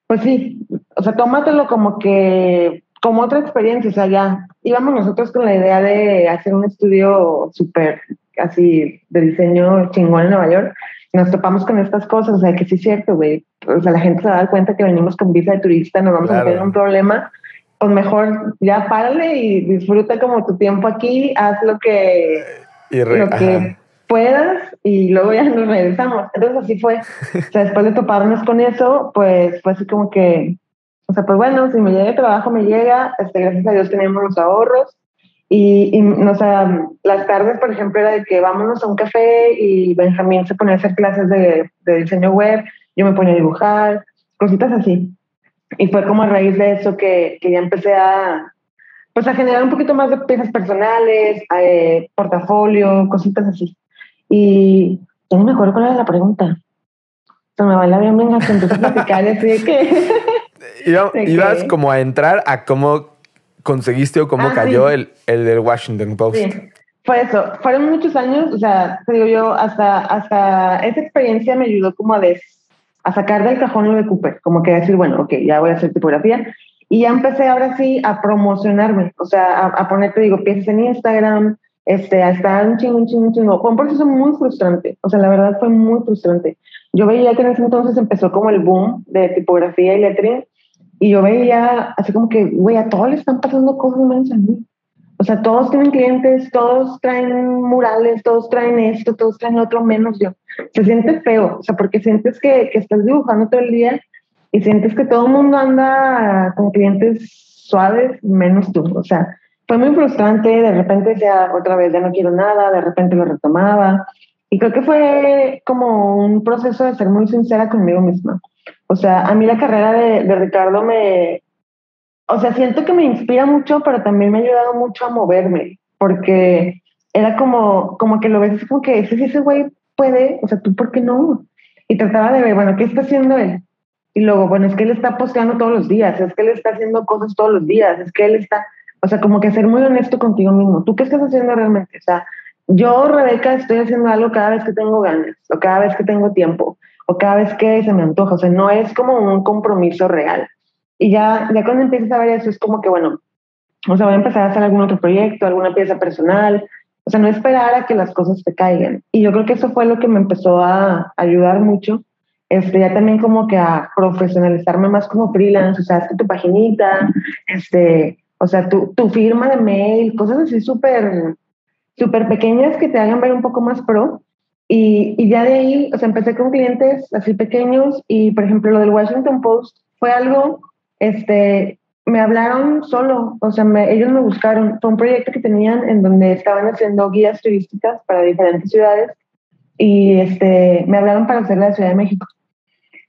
pues sí, o sea, tómatelo como que como otra experiencia, o sea, ya íbamos nosotros con la idea de hacer un estudio súper así de diseño chingón en Nueva York, nos topamos con estas cosas, o sea, que sí es cierto, güey. O sea, la gente se da cuenta que venimos con visa de turista, nos vamos a tener un problema, pues mejor ya párale y disfruta como tu tiempo aquí, haz lo que, lo que puedas y luego ya nos regresamos. Entonces así fue. o sea, después de toparnos con eso, pues fue así como que, o sea, pues bueno, si me llega el trabajo, me llega, este, gracias a Dios tenemos los ahorros y, y o sea, las tardes, por ejemplo, era de que vámonos a un café y Benjamín se ponía a hacer clases de, de diseño web, yo me ponía a dibujar, cositas así. Y fue como a raíz de eso que, que ya empecé a, pues a generar un poquito más de piezas personales, eh, portafolio, cositas así. Y ya no me acuerdo cuál era la pregunta. Se me va la bien, venga, que empecé a platicar así de que... ibas como a entrar a cómo conseguiste o cómo ah, cayó el, el del Washington Post. Sí. Fue eso, fueron muchos años, o sea, te digo yo, hasta, hasta esa experiencia me ayudó como a, des, a sacar del cajón lo de Cooper, como que decir, bueno, ok, ya voy a hacer tipografía. Y ya empecé ahora sí a promocionarme, o sea, a, a ponerte, digo, piezas en Instagram, este, a estar un chingo, un chingo, un chingo. Fue un proceso muy frustrante, o sea, la verdad fue muy frustrante. Yo veía que en ese entonces empezó como el boom de tipografía y lettering, y yo veía así como que, güey, a todos les están pasando cosas menos a mí. O sea, todos tienen clientes, todos traen murales, todos traen esto, todos traen otro, menos yo. Se siente feo, o sea, porque sientes que, que estás dibujando todo el día y sientes que todo el mundo anda con clientes suaves, menos tú. O sea, fue muy frustrante, de repente decía otra vez, ya no quiero nada, de repente lo retomaba. Y creo que fue como un proceso de ser muy sincera conmigo misma. O sea, a mí la carrera de, de Ricardo me, o sea, siento que me inspira mucho, pero también me ha ayudado mucho a moverme, porque era como, como que lo ves como que ese, ese güey puede, o sea, tú, ¿por qué no? Y trataba de ver, bueno, ¿qué está haciendo él? Y luego, bueno, es que él está posteando todos los días, es que él está haciendo cosas todos los días, es que él está, o sea, como que ser muy honesto contigo mismo. ¿Tú qué estás haciendo realmente? O sea, yo, Rebeca, estoy haciendo algo cada vez que tengo ganas, o cada vez que tengo tiempo, o cada vez que se me antoja. O sea, no es como un compromiso real. Y ya, ya cuando empiezas a ver eso, es como que, bueno, o sea, voy a empezar a hacer algún otro proyecto, alguna pieza personal. O sea, no esperar a que las cosas te caigan. Y yo creo que eso fue lo que me empezó a ayudar mucho. Este, ya también como que a profesionalizarme más como freelance, o sea, haz tu paginita, este, o sea, tu, tu firma de mail, cosas así súper, súper pequeñas que te hagan ver un poco más pro. Y, y, ya de ahí, o sea, empecé con clientes así pequeños y, por ejemplo, lo del Washington Post fue algo, este, me hablaron solo, o sea, ellos me buscaron. Fue un proyecto que tenían en donde estaban haciendo guías turísticas para diferentes ciudades y este, me hablaron para hacer la Ciudad de México.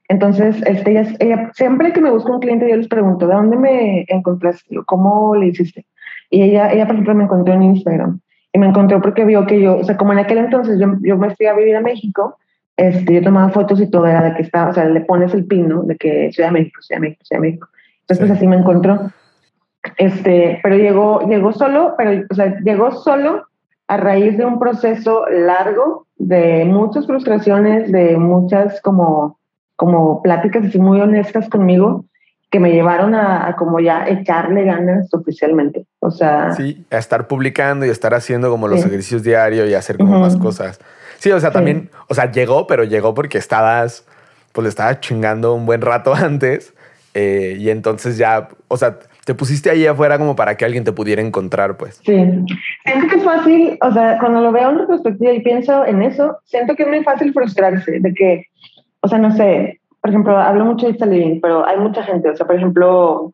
Entonces, este, ella, siempre que me busca un cliente, yo les pregunto, ¿de dónde me encontraste? ¿Cómo le hiciste? Y ella, ella, por ejemplo, me encontró en Instagram. Y me encontró porque vio que yo, o sea, como en aquel entonces yo, yo me fui a vivir a México, este, yo tomaba fotos y todo era de que estaba, o sea, le pones el pin, ¿no? De que Ciudad de México, Ciudad de México, Ciudad de México. Entonces, pues así me encontró. Este, pero llegó, llegó solo, pero, o sea, llegó solo a raíz de un proceso largo de muchas frustraciones, de muchas como como pláticas así muy honestas conmigo que me llevaron a, como ya echarle ganas oficialmente. O sea... Sí, a estar publicando y estar haciendo como los ejercicios diarios y hacer como más cosas. Sí, o sea, también, o sea, llegó, pero llegó porque estabas, pues le estabas chingando un buen rato antes eh, y entonces ya, o sea, te pusiste ahí afuera como para que alguien te pudiera encontrar, pues. Sí, siento que es fácil, o sea, cuando lo veo en retrospectiva y pienso en eso, siento que es muy fácil frustrarse de que o sea, no sé, por ejemplo, hablo mucho de esta living, pero hay mucha gente, o sea, por ejemplo,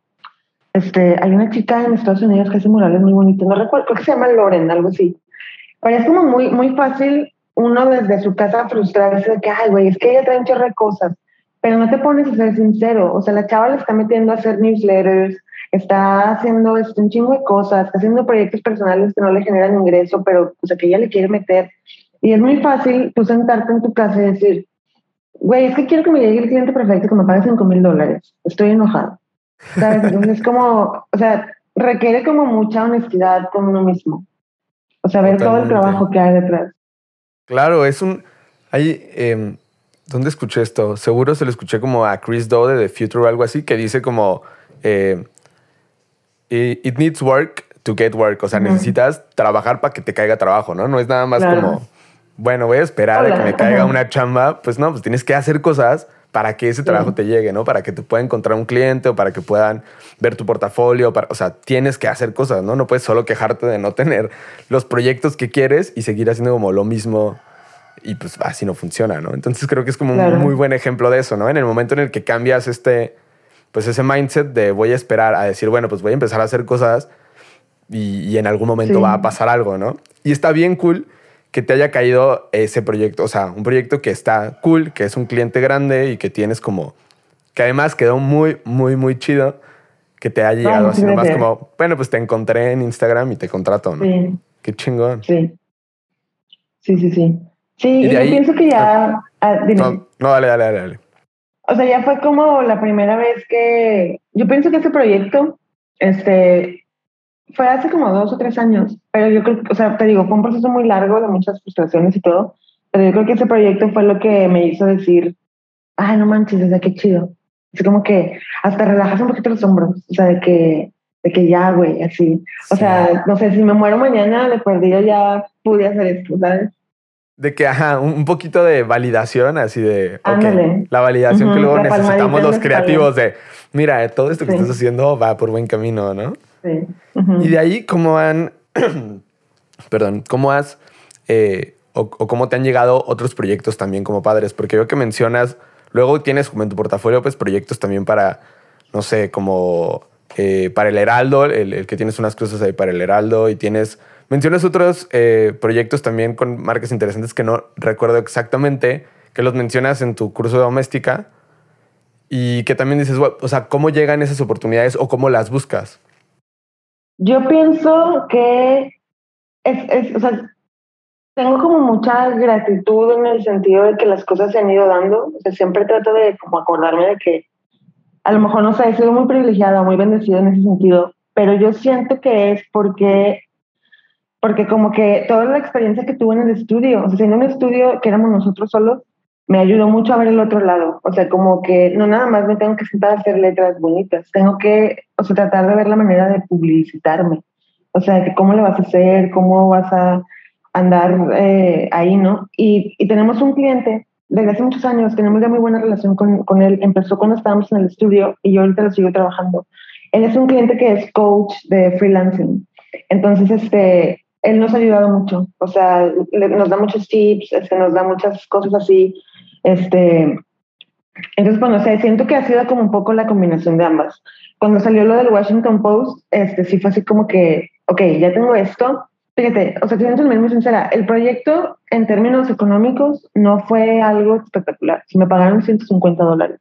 este, hay una chica en Estados Unidos que hace murales muy bonitos, no recuerdo, creo que se llama Loren, algo así. Pero es como muy, muy fácil uno desde su casa frustrarse de que, ay, güey, es que ella trae un chorro de cosas, pero no te pones a ser sincero, o sea, la chava le está metiendo a hacer newsletters, está haciendo este, un chingo de cosas, está haciendo proyectos personales que no le generan ingreso, pero, o sea, que ella le quiere meter. Y es muy fácil tú sentarte en tu casa y decir, güey, es que quiero que me llegue el cliente perfecto que me pague 5 mil dólares. Estoy enojado. ¿Sabes? Entonces es como, o sea, requiere como mucha honestidad con uno mismo. O sea, ver todo el trabajo que hay detrás. Claro, es un... Hay, eh, ¿Dónde escuché esto? Seguro se lo escuché como a Chris Doe de The Future o algo así, que dice como... Eh, It needs work to get work. O sea, necesitas trabajar para que te caiga trabajo, ¿no? No es nada más como bueno, voy a esperar a que me caiga una chamba, pues no, pues tienes que hacer cosas para que ese trabajo te llegue, ¿no? Para que te pueda encontrar un cliente o para que puedan ver tu portafolio. Para, o sea, tienes que hacer cosas, ¿no? No puedes solo quejarte de no tener los proyectos que quieres y seguir haciendo como lo mismo y pues así no funciona, ¿no? Entonces creo que es como un muy buen ejemplo de eso, ¿no? En el momento en el que cambias este, pues ese mindset de voy a esperar a decir, bueno, pues voy a empezar a hacer cosas y, en algún momento va a pasar algo, ¿no? Y está bien cool que te haya caído ese proyecto, o sea, un proyecto que está cool, que es un cliente grande y que tienes como, que además quedó muy, muy, muy chido, que te haya llegado así nomás como, bueno, pues te encontré en Instagram y te contrato, ¿no? Sí. Qué chingón. Sí. Sí, sí, sí. Sí, yo pienso que ya... Ah, no, no, dale, dale, dale, dale. O sea, ya fue como la primera vez que... Yo pienso que ese proyecto, este, fue hace como dos o tres años, pero yo creo que, o sea, te digo, fue un proceso muy largo de muchas frustraciones y todo, pero yo creo que ese proyecto fue lo que me hizo decir, ay, no manches, o sea, qué chido. Es como que hasta relajas un poquito los hombros, o sea, de que, de que ya, güey, así. O sea, no sé, si me muero mañana, de perdido ya pude hacer esto, ¿sabes? De que, ajá, un poquito de validación, así de, okay, la validación que luego necesitamos los creativos de, mira, todo esto que estás haciendo va por buen camino, ¿no? Y de ahí, ¿cómo han, perdón, cómo has, eh, o, cómo te han llegado otros proyectos también como padres? Porque veo que mencionas, luego tienes como en tu portafolio, pues proyectos también para, no sé, como eh, para el Heraldo, el, que tienes unas cosas ahí para el Heraldo y tienes, mencionas otros eh, proyectos también con marcas interesantes que no recuerdo exactamente, que los mencionas en tu curso de doméstica y que también dices, o sea, ¿cómo llegan esas oportunidades o cómo las buscas? Yo pienso que es, es, o sea, tengo como mucha gratitud en el sentido de que las cosas se han ido dando. O sea, siempre trato de como acordarme de que a lo mejor, no sé, he sido muy privilegiada, muy bendecida en ese sentido, pero yo siento que es porque, porque como que toda la experiencia que tuve en el estudio, o sea, en un estudio que éramos nosotros solos, me ayudó mucho a ver el otro lado. O sea, como que no nada más me tengo que sentar a hacer letras bonitas, tengo que, o sea, tratar de ver la manera de publicitarme. O sea, que cómo le vas a hacer, cómo vas a andar eh, ahí, ¿no? Y, y, tenemos un cliente desde hace muchos años, tenemos ya muy buena relación con, con él. Empezó cuando estábamos en el estudio y yo ahorita lo sigo trabajando. Él es un cliente que es coach de freelancing. Entonces, este, él nos ha ayudado mucho. O sea, nos da muchos tips, este, nos da muchas cosas así este, entonces, bueno, o siento que ha sido como un poco la combinación de ambas. Cuando salió lo del Washington Post, este, sí fue así como que, ok, ya tengo esto. Fíjate, o sea, siento muy sincera, el proyecto en términos económicos no fue algo espectacular. Si me pagaron 150 dólares.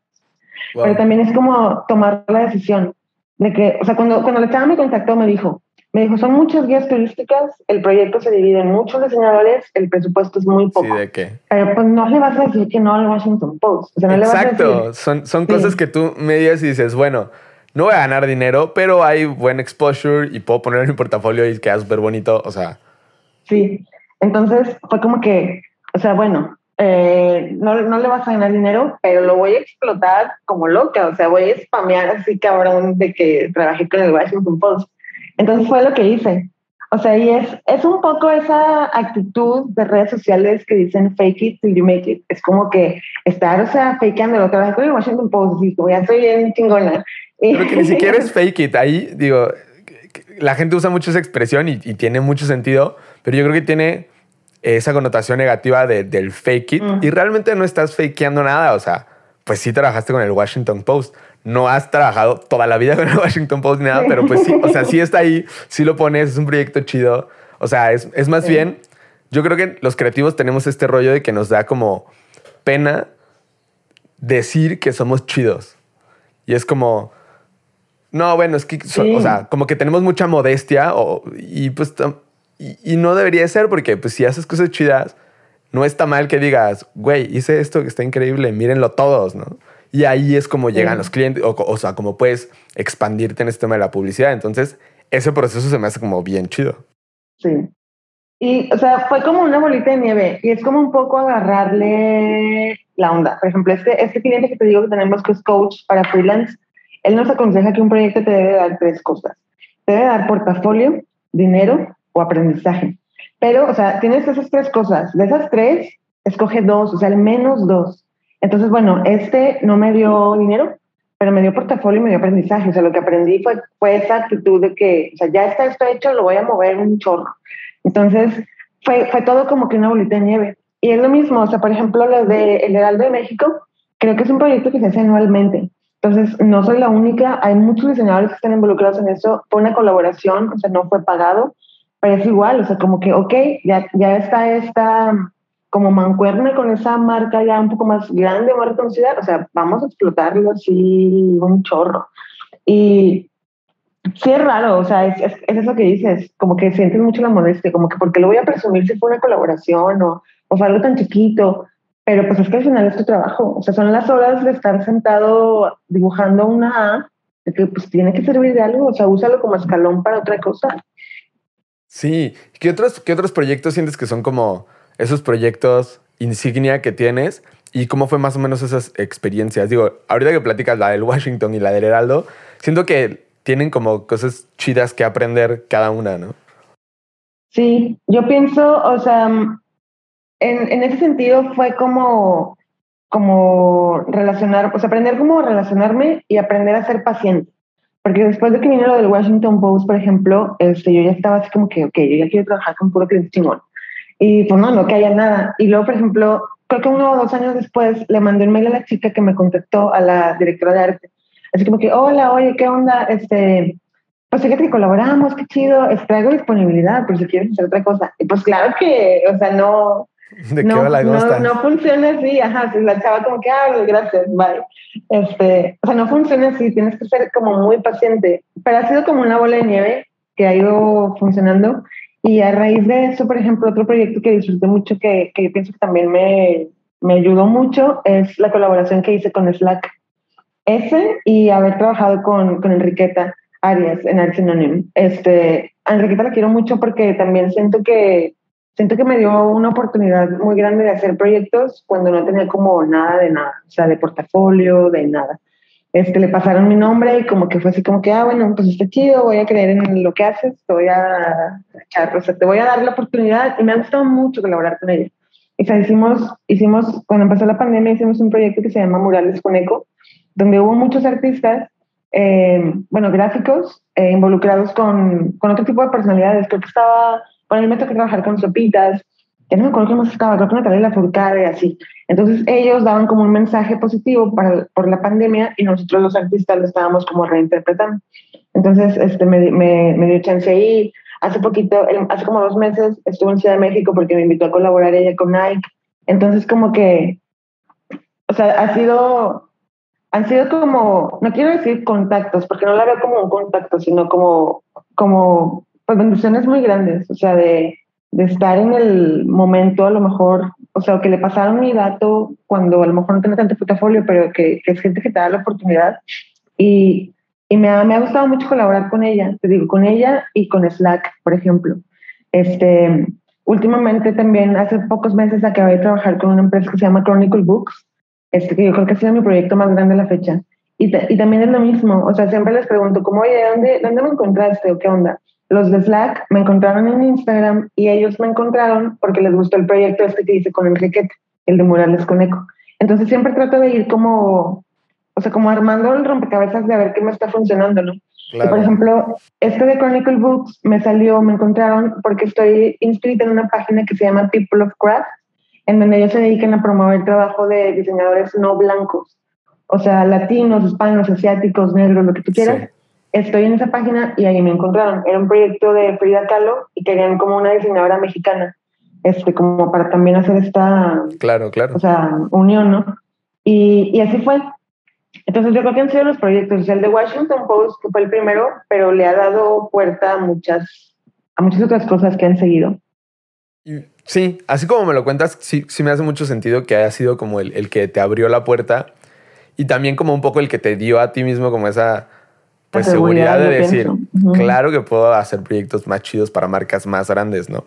Pero también es como tomar la decisión de que, o sea, cuando, cuando la chava me contactó me dijo, me dijo, son muchas guías turísticas, el proyecto se divide en muchos diseñadores, el presupuesto es muy poco. Sí, ¿de qué? Pero pues no le vas a decir que no al Washington Post. Exacto, son, son cosas que tú medias y dices, bueno, no voy a ganar dinero, pero hay buen exposure y puedo ponerlo en mi portafolio y queda súper bonito, o sea. Sí, entonces fue como que, o sea, bueno, eh, no, no le vas a ganar dinero, pero lo voy a explotar como loca, o sea, voy a spamear así cabrón de que trabajé con el Washington Post. Entonces fue lo que hice. O sea, y es, es un poco esa actitud de redes sociales que dicen fake it till you make it. Es como que estar, o sea, fakeando. Otra vez con el Washington Post, y como ya soy bien chingona. Pero que ni siquiera es fake it. Ahí, digo, la gente usa mucho esa expresión y, tiene mucho sentido, pero yo creo que tiene esa connotación negativa de, del fake it mm. y realmente no estás fakeando nada. O sea, pues sí trabajaste con el Washington Post, no has trabajado toda la vida con el Washington Post ni nada, pero pues sí, o sea, sí está ahí, sí lo pones, es un proyecto chido. O sea, es, es más bien, yo creo que los creativos tenemos este rollo de que nos da como pena decir que somos chidos. Y es como, no, bueno, es que, o sea, como que tenemos mucha modestia o, y pues, y, y, no debería ser porque pues si haces cosas chidas, no está mal que digas, güey, hice esto que está increíble, mírenlo todos, ¿no? Y ahí es como llegan los clientes, o, o, sea, como puedes expandirte en este tema de la publicidad. Entonces, ese proceso se me hace como bien chido. Sí. Y, o sea, fue como una bolita de nieve y es como un poco agarrarle la onda. Por ejemplo, este, este cliente que te digo que tenemos que es coach para freelance, él nos aconseja que un proyecto te debe dar tres cosas. Te debe dar portafolio, dinero o aprendizaje. Pero, o sea, tienes esas tres cosas. De esas tres, escoge dos, o sea, al menos dos. Entonces, bueno, este no me dio dinero, pero me dio portafolio y me dio aprendizaje. O sea, lo que aprendí fue, fue esa actitud de que, o sea, ya está esto hecho, lo voy a mover un chorro. Entonces, fue, fue todo como que una bolita de nieve. Y es lo mismo, o sea, por ejemplo, lo de El Heraldo de México, creo que es un proyecto que se hace anualmente. Entonces, no soy la única, hay muchos diseñadores que están involucrados en eso, fue una colaboración, o sea, no fue pagado, pero es igual, o sea, como que, ok, ya, ya está esta como mancuerna con esa marca ya un poco más grande, más reconocida, o sea, vamos a explotarlo así un chorro. Y sí es raro, o sea, es, es, es, eso que dices, como que sientes mucho la modestia, como que porque lo voy a presumir si fue una colaboración o, o fue algo tan chiquito, pero pues es que al final es tu trabajo, o sea, son las horas de estar sentado dibujando una A, de que pues tiene que servir de algo, o sea, úsalo como escalón para otra cosa. Sí, ¿qué otros, qué otros proyectos sientes que son como esos proyectos insignia que tienes? ¿Y cómo fue más o menos esas experiencias? Digo, ahorita que platicas la del Washington y la del Heraldo, siento que tienen como cosas chidas que aprender cada una, ¿no? Sí, yo pienso, o sea, en, en ese sentido fue como, como relacionar, pues aprender cómo relacionarme y aprender a ser paciente. Porque después de que vino lo del Washington Post, por ejemplo, este, yo ya estaba así como que, ok, yo ya quiero trabajar con puro cliente chingón. Y pues no, no que haya nada. Y luego, por ejemplo, creo que uno o dos años después le mandé un mail a la chica que me contactó, a la directora de arte. Así como que, hola, oye, ¿qué onda? Este, pues fíjate que colaboramos, qué chido, traigo disponibilidad por si quieres hacer otra cosa. Y pues claro que, o sea, no, ¿De no, la no, no, funciona así, ajá, si la chava como que, ah, gracias, bye. Este, o sea, no funciona así, tienes que ser como muy paciente, pero ha sido como una bola de nieve que ha ido funcionando y a raíz de eso, por ejemplo, otro proyecto que disfruté mucho, que, que pienso que también me, me ayudó mucho, es la colaboración que hice con Slack. Ese y haber trabajado con, con Enriqueta Arias en Art Synonym. Este, a Enriqueta la quiero mucho porque también siento que siento que me dio una oportunidad muy grande de hacer proyectos cuando no tenía como nada de nada, o sea, de portafolio, de nada. Este, le pasaron mi nombre y como que fue así como que, ah, bueno, pues está chido, voy a creer en lo que haces, te voy a echar, dar la oportunidad y me ha gustado mucho colaborar con ella. O sea, hicimos, hicimos, cuando empezó la pandemia, hicimos un proyecto que se llama Murales con Eco, donde hubo muchos artistas, eh, bueno, gráficos, eh, involucrados con, con otro tipo de personalidades. Creo que estaba bueno, a mí me toca trabajar con sopitas, que no me acuerdo qué más estaba, creo que Natalia Lafourcade, así. Entonces ellos daban como un mensaje positivo para, por la pandemia y nosotros los artistas lo estábamos como reinterpretando. Entonces este, me, me, me dio chance ahí. Hace poquito, hace como dos meses, estuve en Ciudad de México porque me invitó a colaborar ella con Nike. Entonces como que, o sea, ha sido, han sido como, no quiero decir contactos, porque no la veo como un contacto, sino como, como pues bendiciones muy grandes, o sea, de, de estar en el momento, a lo mejor, o sea, que le pasaron mi dato cuando a lo mejor no tiene tanto portafolio, pero que, que es gente que te da la oportunidad. Y, y me, ha, me ha gustado mucho colaborar con ella, te digo, con ella y con Slack, por ejemplo. Este, últimamente también, hace pocos meses acabé de trabajar con una empresa que se llama Chronicle Books, este, que yo creo que ha sido mi proyecto más grande a la fecha. Y, y también es lo mismo, o sea, siempre les pregunto, como, oye, ¿dónde, ¿dónde me encontraste o qué onda? Los de Slack me encontraron en Instagram y ellos me encontraron porque les gustó el proyecto este que hice con Enriqueta, el de Murales con Eco. Entonces siempre trato de ir como, o sea, como armando el rompecabezas de a ver qué me está funcionando, ¿no? Claro. Por ejemplo, este de Chronicle Books me salió, me encontraron porque estoy inscrita en una página que se llama People of Craft, en donde ellos se dedican a promover el trabajo de diseñadores no blancos, o sea, latinos, hispanos, asiáticos, negros, lo que tú quieras. Sí estoy en esa página y ahí me encontraron. Era un proyecto de Frida Kahlo y querían como una diseñadora mexicana, este, como para también hacer esta, claro, claro. O sea, unión, ¿no? Y, y así fue. Entonces yo creo que han sido los proyectos, o sea, el de Washington Post, que fue el primero, pero le ha dado puerta a muchas, a muchas otras cosas que han seguido. Sí, así como me lo cuentas, sí, sí me hace mucho sentido que haya sido como el, el que te abrió la puerta y también como un poco el que te dio a ti mismo como esa pues seguridad, de decir, uh -huh. claro que puedo hacer proyectos más chidos para marcas más grandes, ¿no?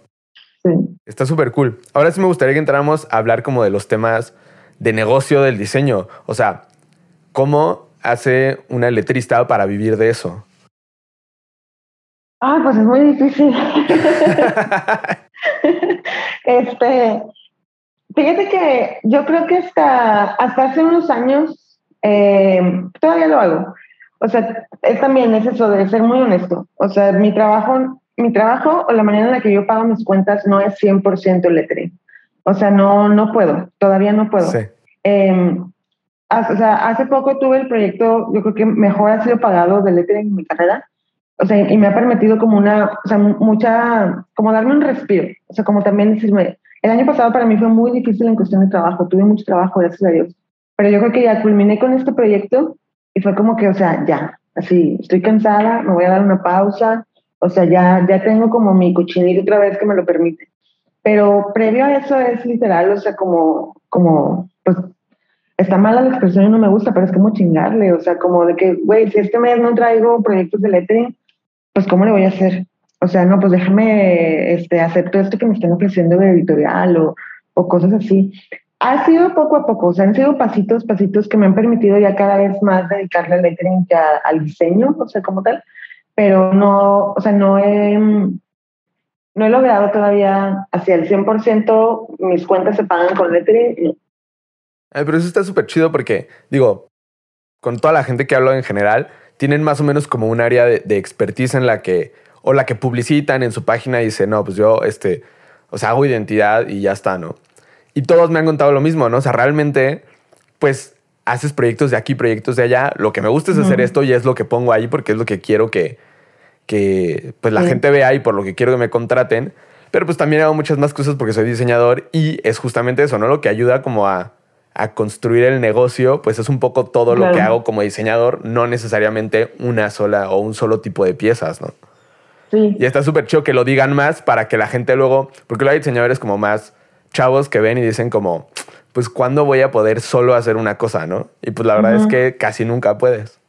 Sí. Está súper cool. Ahora sí me gustaría que entráramos a hablar como de los temas de negocio del diseño. O sea, ¿cómo hace una letrista para vivir de eso? Ah, pues es muy difícil. este, fíjate que yo creo que hasta, hasta hace unos años eh, todavía lo hago. O sea, es también es eso de ser muy honesto. O sea, mi trabajo, mi trabajo o la manera en la que yo pago mis cuentas no es 100% lettering. O sea, no, no puedo, todavía no puedo. Sí. Em, o sea, hace poco tuve el proyecto, yo creo que mejor ha sido pagado de lettering en mi carrera. O sea, y me ha permitido como una, o sea, mucha, como darme un respiro. O sea, como también decirme, el año pasado para mí fue muy difícil en cuestión de trabajo, tuve mucho trabajo, gracias a Dios. Pero yo creo que ya culminé con este proyecto y fue como que, o sea, ya, así, estoy cansada, me voy a dar una pausa, o sea, ya, ya tengo como mi cochinito otra vez que me lo permite. Pero previo a eso es literal, o sea, como, como, pues, está mala la expresión y no me gusta, pero es como chingarle, o sea, como de que, güey, si este mes no traigo proyectos de lettering, pues, ¿cómo le voy a hacer? O sea, no, pues déjame, este, acepto esto que me están ofreciendo de editorial o, o cosas así ha sido poco a poco, o sea, han sido pasitos, pasitos que me han permitido ya cada vez más dedicarle al lettering que al diseño, o sea, como tal, pero no, o sea, no he, no he logrado todavía hacia el 100%, mis cuentas se pagan con lettering. pero eso está súper chido porque, digo, con toda la gente que hablo en general, tienen más o menos como un área de, de expertise en la que, o la que publicitan en su página y dicen, no, pues yo, este, o sea, hago identidad y ya está, ¿no? Y todos me han contado lo mismo, ¿no? O sea, realmente, pues haces proyectos de aquí, proyectos de allá. Lo que me gusta es hacer esto y es lo que pongo ahí porque es lo que quiero que, que pues la gente vea y por lo que quiero que me contraten. Pero pues también hago muchas más cosas porque soy diseñador y es justamente eso, ¿no? Lo que ayuda como a, a construir el negocio, pues es un poco todo lo que hago como diseñador, no necesariamente una sola o un solo tipo de piezas, ¿no? Sí. Y está súper chido que lo digan más para que la gente luego, porque hay diseñadores como más chavos que ven y dicen como, pues, ¿cuándo voy a poder solo hacer una cosa, no? Y pues la verdad es que casi nunca puedes.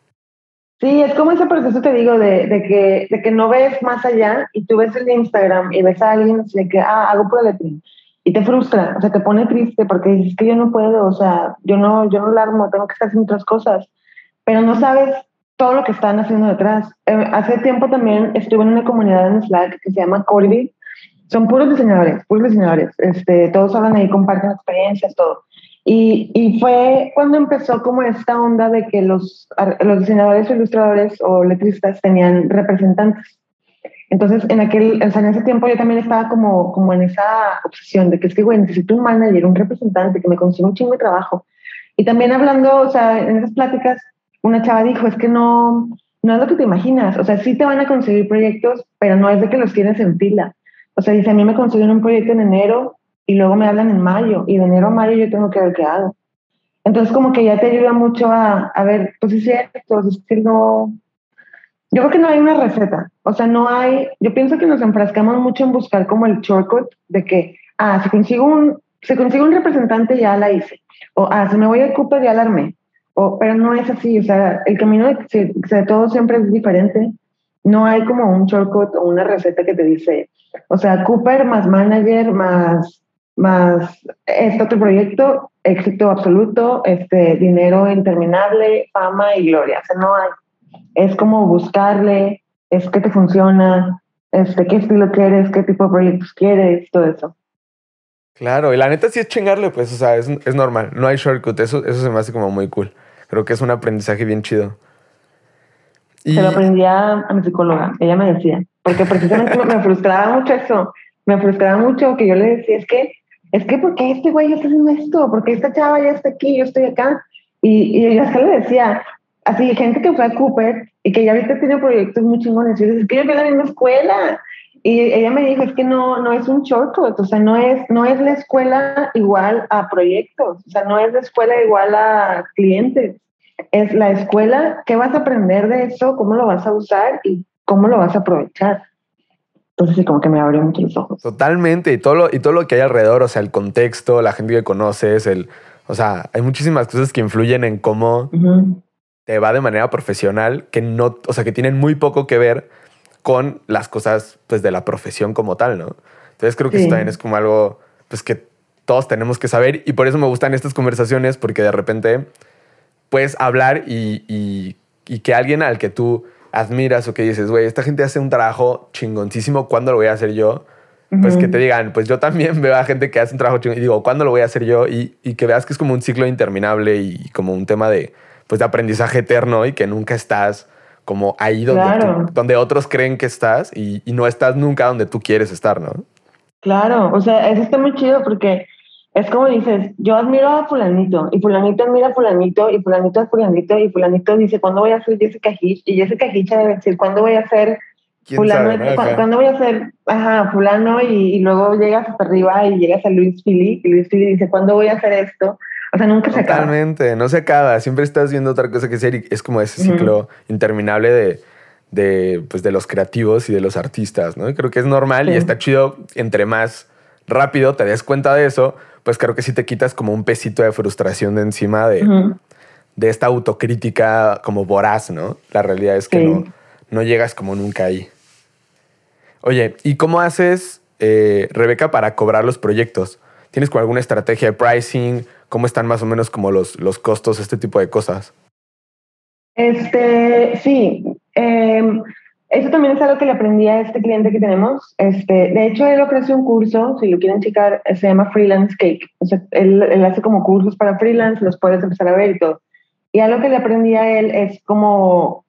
Sí, es como ese proceso, te digo, de, de, que, de que no ves más allá y tú ves el Instagram y ves a alguien así que, ah, hago lettering y te frustra, o sea, te pone triste porque dices que yo no puedo, o sea, yo no, yo no la armo, tengo que estar haciendo otras cosas, pero no sabes todo lo que están haciendo detrás. Eh, hace tiempo también estuve en una comunidad en Slack que se llama Corby, son puros diseñadores, puros diseñadores. Este, todos hablan ahí, comparten experiencias, todo. Y, y, fue cuando empezó como esta onda de que los, los diseñadores ilustradores o letristas tenían representantes. Entonces, en aquel, en ese tiempo yo también estaba como, como en esa obsesión de que es que, güey, necesito un manager, un representante que me consiga un chingo de trabajo. Y también hablando, o sea, en esas pláticas, una chava dijo, es que no, no es lo que te imaginas. O sea, sí te van a conseguir proyectos, pero no es de que los tienes en fila. O sea, dice, a mí me consiguen un proyecto en enero y luego me hablan en mayo y de enero a mayo yo tengo que ver qué. Entonces como que ya te ayuda mucho a, ver, pues es cierto, es que no... Yo creo que no hay una receta, o sea, no hay, yo pienso que nos enfrascamos mucho en buscar como el shortcut de que, ah, si consigo un, si consigo un representante ya la hice, o ah, si me voy a Cooper ya la armé, o, pero no es así, o sea, el camino de, de todo siempre es diferente, no hay como un shortcut o una receta que te dice, o sea, Cooper más manager más, más este otro proyecto, éxito absoluto, este, dinero interminable, fama y gloria. O sea, no hay. Es como buscarle, es qué te funciona, este, qué estilo quieres, qué tipo de proyectos quieres, todo eso. Claro, y la neta sí es chingarle, pues, o sea, es, es normal, no hay shortcut, eso, eso se me hace como muy cool. Creo que es un aprendizaje bien chido. Se lo aprendí a, mi psicóloga, ella me decía, porque precisamente me frustraba mucho eso, me frustraba mucho que yo le decía, es que, es que, ¿por qué este güey está haciendo esto? ¿Por qué esta chava ya está aquí, yo estoy acá? Y, y ella le decía, así, gente que fue a Cooper y que ya ahorita tiene proyectos muy chingones, y yo es que yo fui a la misma escuela. Y ella me dijo, es que no, no es un shortcut, o sea, no es, no es la escuela igual a proyectos, o sea, no es la escuela igual a clientes es la escuela, qué vas a aprender de eso, cómo lo vas a usar y cómo lo vas a aprovechar. Entonces sí, como que me abrió mucho los ojos. Totalmente, y todo, lo, y todo lo que hay alrededor, o sea, el contexto, la gente que conoces, el, o sea, hay muchísimas cosas que influyen en cómo te va de manera profesional, que no, o sea, que tienen muy poco que ver con las cosas, pues, de la profesión como tal, ¿no? Entonces creo que eso también es como algo, pues, que todos tenemos que saber. Y por eso me gustan estas conversaciones, porque de repente puedes hablar y, que alguien al que tú admiras o que dices, güey, esta gente hace un trabajo chingoncísimo, ¿cuándo lo voy a hacer yo? pues que te digan, pues yo también veo a gente que hace un trabajo chingón y digo, ¿cuándo lo voy a hacer yo? Y, y, que veas que es como un ciclo interminable y como un tema de, pues, de aprendizaje eterno y que nunca estás como ahí donde, donde otros creen que estás y, y, no estás nunca donde tú quieres estar, ¿no? Claro, o sea, eso está muy chido porque es como dices, yo admiro a fulanito y fulanito admira a fulanito y fulanito a fulanito y fulanito dice, ¿cuándo voy a ser Jessica Hitch? Y Jessica Hitch debe decir, ¿cuándo voy a ser fulano? ¿Cuándo voy a ser, ajá, fulano? Y, luego llegas hasta arriba y llegas a Luis Philly y Luis Philly dice, ¿cuándo voy a hacer esto? O sea, nunca se acaba. Totalmente, no se acaba. Siempre estás viendo otra cosa que hacer y es como ese ciclo interminable de, de, pues, de los creativos y de los artistas, ¿no? creo que es normal y está chido entre más rápido te des cuenta de eso, pues creo que sí te quitas como un pesito de frustración de encima de, de esta autocrítica como voraz, ¿no? La realidad es que no, no llegas como nunca ahí. Oye, ¿y cómo haces, eh, Rebeca, para cobrar los proyectos? ¿Tienes como alguna estrategia de pricing? ¿Cómo están más o menos como los, los costos, este tipo de cosas? Este, sí. Eh, eso también es algo que le aprendí a este cliente que tenemos. Este, de hecho, él ofrece un curso, si lo quieren checar, se llama Freelance Cake. O sea, él, hace como cursos para freelance, los puedes empezar a ver y todo. Y algo que le aprendí a él es como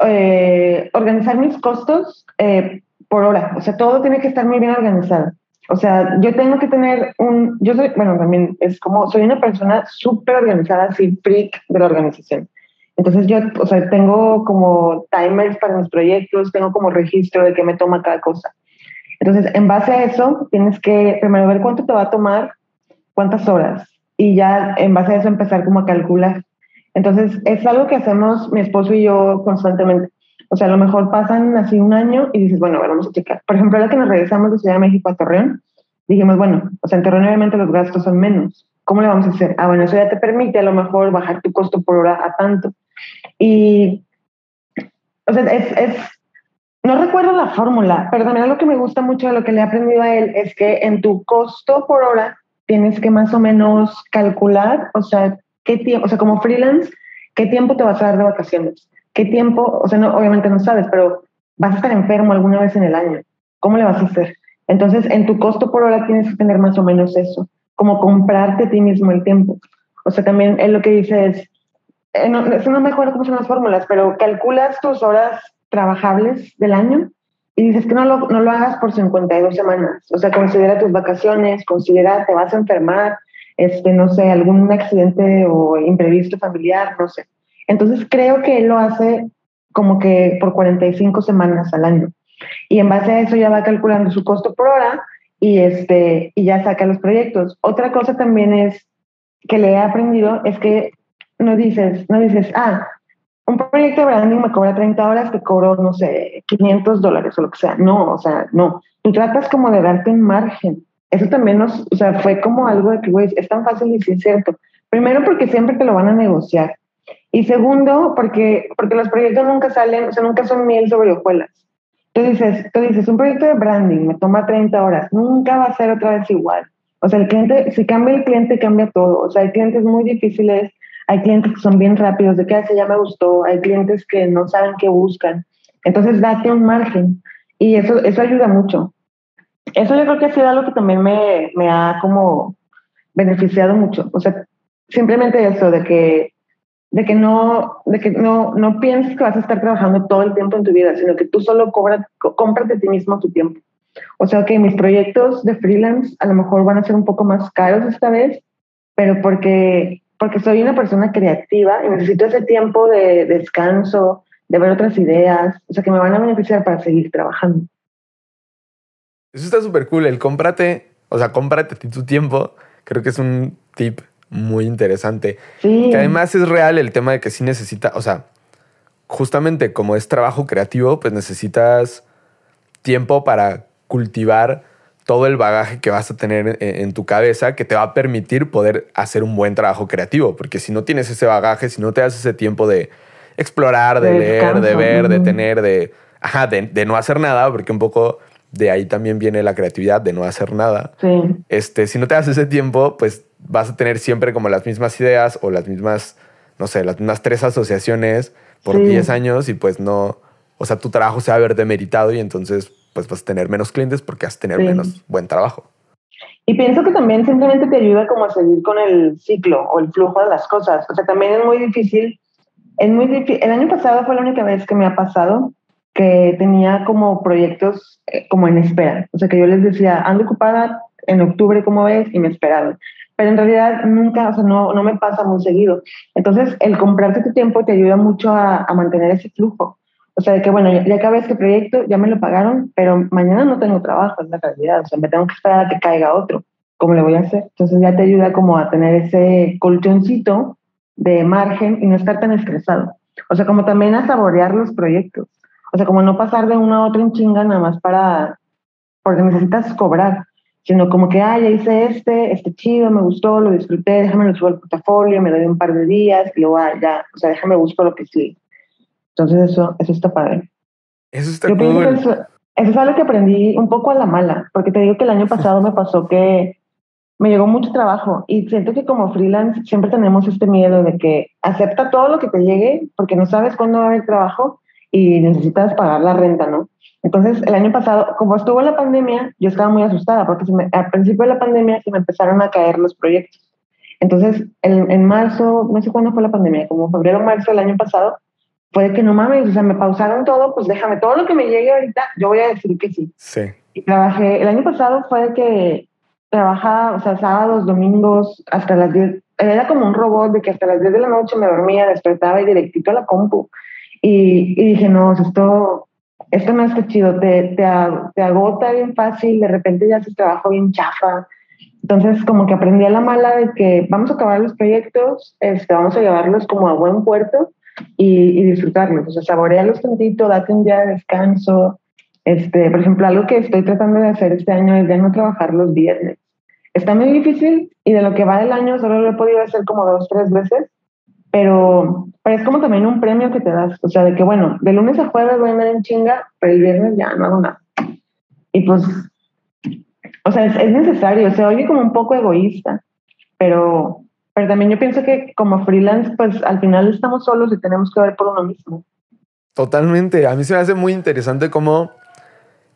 eh, organizar mis costos eh, por hora. O sea, todo tiene que estar muy bien organizado. O sea, yo tengo que tener un, yo soy, bueno, también es como, soy una persona súper organizada, así, freak de la organización. Entonces yo, o sea, tengo como timers para mis proyectos, tengo como registro de qué me toma cada cosa. Entonces, en base a eso, tienes que primero ver cuánto te va a tomar, cuántas horas, y ya en base a eso empezar como a calcular. Entonces, es algo que hacemos mi esposo y yo constantemente. O sea, a lo mejor pasan así un año y dices, bueno, vamos a checar. Por ejemplo, ahora que nos regresamos de Ciudad de México a Torreón, dijimos, bueno, o sea, en Torreón obviamente los gastos son menos. ¿Cómo le vamos a hacer? Ah, bueno, eso ya te permite a lo mejor bajar tu costo por hora a tanto. Y, o sea, es, es no recuerdo la fórmula, pero también lo que me gusta mucho de lo que le he aprendido a él es que en tu costo por hora tienes que más o menos calcular, o sea, qué tiempo, o sea, como freelance, qué tiempo te vas a dar de vacaciones, qué tiempo, o sea, no, obviamente no sabes, pero vas a estar enfermo alguna vez en el año, ¿cómo le vas a hacer? Entonces, en tu costo por hora tienes que tener más o menos eso, como comprarte a ti mismo el tiempo. O sea, también él lo que dice es, eh, no, no me acuerdo cómo son las fórmulas, pero calculas tus horas trabajables del año y dices que no lo, no lo hagas por 52 semanas. O sea, considera tus vacaciones, considera te vas a enfermar, este, no sé, algún accidente o imprevisto familiar, no sé. Entonces creo que él lo hace como que por 45 semanas al año. Y en base a eso ya va calculando su costo por hora y, este, y ya saca los proyectos. Otra cosa también es que le he aprendido es que no dices, no dices, ah, un proyecto de branding me cobra 30 horas, te cobro, no sé, 500 dólares o lo que sea. No, o sea, no. Tú tratas como de darte un margen. Eso también nos, o sea, fue como algo de que, güey, es tan fácil y es cierto. Primero porque siempre te lo van a negociar. Y segundo, porque, porque los proyectos nunca salen, o sea, nunca son miel sobre hojuelas. Tú dices, tú dices, un proyecto de branding me toma 30 horas, nunca va a ser otra vez igual. O sea, el cliente, si cambia el cliente, cambia todo. O sea, hay clientes muy difíciles hay clientes que son bien rápidos, de que hace ya me gustó, hay clientes que no saben qué buscan. Entonces, date un margen y eso, eso ayuda mucho. Eso yo creo que ha sido algo que también me, me ha como beneficiado mucho. O sea, simplemente eso de que de que no de que no no pienses que vas a estar trabajando todo el tiempo en tu vida, sino que tú solo cobras compras de ti mismo tu tiempo. O sea, que mis proyectos de freelance a lo mejor van a ser un poco más caros esta vez, pero porque porque soy una persona creativa y necesito ese tiempo de descanso, de ver otras ideas, o sea, que me van a beneficiar para seguir trabajando. Eso está súper cool, el cómprate, o sea, cómprate tu tiempo, creo que es un tip muy interesante. Sí. Que además es real el tema de que sí necesita, o sea, justamente como es trabajo creativo, pues necesitas tiempo para cultivar todo el bagaje que vas a tener en, tu cabeza que te va a permitir poder hacer un buen trabajo creativo. Porque si no tienes ese bagaje, si no te das ese tiempo de explorar, de, leer, de ver, de tener, de, ajá, de, no hacer nada, porque un poco de ahí también viene la creatividad, de no hacer nada. Este, si no te das ese tiempo, pues vas a tener siempre como las mismas ideas o las mismas, no sé, las mismas tres asociaciones por 10 años y pues no, o sea, tu trabajo se va a ver demeritado y entonces pues vas a tener menos clientes porque vas a tener menos buen trabajo. Y pienso que también simplemente te ayuda como a seguir con el ciclo o el flujo de las cosas. O sea, también es muy difícil. Es muy difícil. El año pasado fue la única vez que me ha pasado que tenía como proyectos eh, como en espera. O sea, que yo les decía, ando ocupada en octubre, ¿cómo ves? Y me esperaban. Pero en realidad nunca, o sea, no, no me pasa muy seguido. Entonces, el comprarte tu tiempo te ayuda mucho a, a mantener ese flujo. O sea, de que bueno, ya, acabé este proyecto, ya me lo pagaron, pero mañana no tengo trabajo, es la realidad. O sea, me tengo que esperar a que caiga otro. ¿Cómo le voy a hacer? Entonces ya te ayuda como a tener ese colchoncito de margen y no estar tan estresado. O sea, como también a saborear los proyectos. O sea, como no pasar de uno a otro en chinga nada más para, porque necesitas cobrar, sino como que, ah, ya hice este, este chido, me gustó, lo disfruté, déjame lo subo portafolio, me doy un par de días y luego, ah, ya, o sea, déjame busco lo que sí. Entonces eso, eso está padre. Eso está cool. Eso, eso, es algo que aprendí un poco a la mala, porque te digo que el año pasado me pasó que me llegó mucho trabajo y siento que como freelance siempre tenemos este miedo de que acepta todo lo que te llegue porque no sabes cuándo va a haber trabajo y necesitas pagar la renta, ¿no? Entonces, el año pasado, como estuvo la pandemia, yo estaba muy asustada porque me, al principio de la pandemia se me empezaron a caer los proyectos. Entonces, en, en marzo, no sé cuándo fue la pandemia, como febrero o marzo del año pasado, puede que no mames, o sea, me pausaron todo, pues déjame todo lo que me llegue ahorita, yo voy a decir que sí. Sí. Y trabajé, el año pasado fue que trabajaba, o sea, sábados, domingos, hasta las 10, era como un robot de que hasta las 10 de la noche me dormía, despertaba y directito a la compu. Y, y dije, no, esto, esto no está chido, te, te, te agota bien fácil, de repente ya haces trabajo bien chafa. Entonces, como que aprendí a la mala de que vamos a acabar los proyectos, este, vamos a llevarlos como a buen puerto y, y disfrutarlos. O sea, saborearlos tantito, date un día de descanso. Este, por ejemplo, algo que estoy tratando de hacer este año es ya no trabajar los viernes. Está muy difícil y de lo que va del año solo lo he podido hacer como dos, tres veces, pero, pero, es como también un premio que te das. O sea, de que bueno, de lunes a jueves voy a andar en chinga, pero el viernes ya no hago nada. Y pues, o sea, es, es necesario, se oye como un poco egoísta, pero, pero también yo pienso que como freelance, pues al final estamos solos y tenemos que ver por uno mismo. Totalmente. A mí se me hace muy interesante cómo,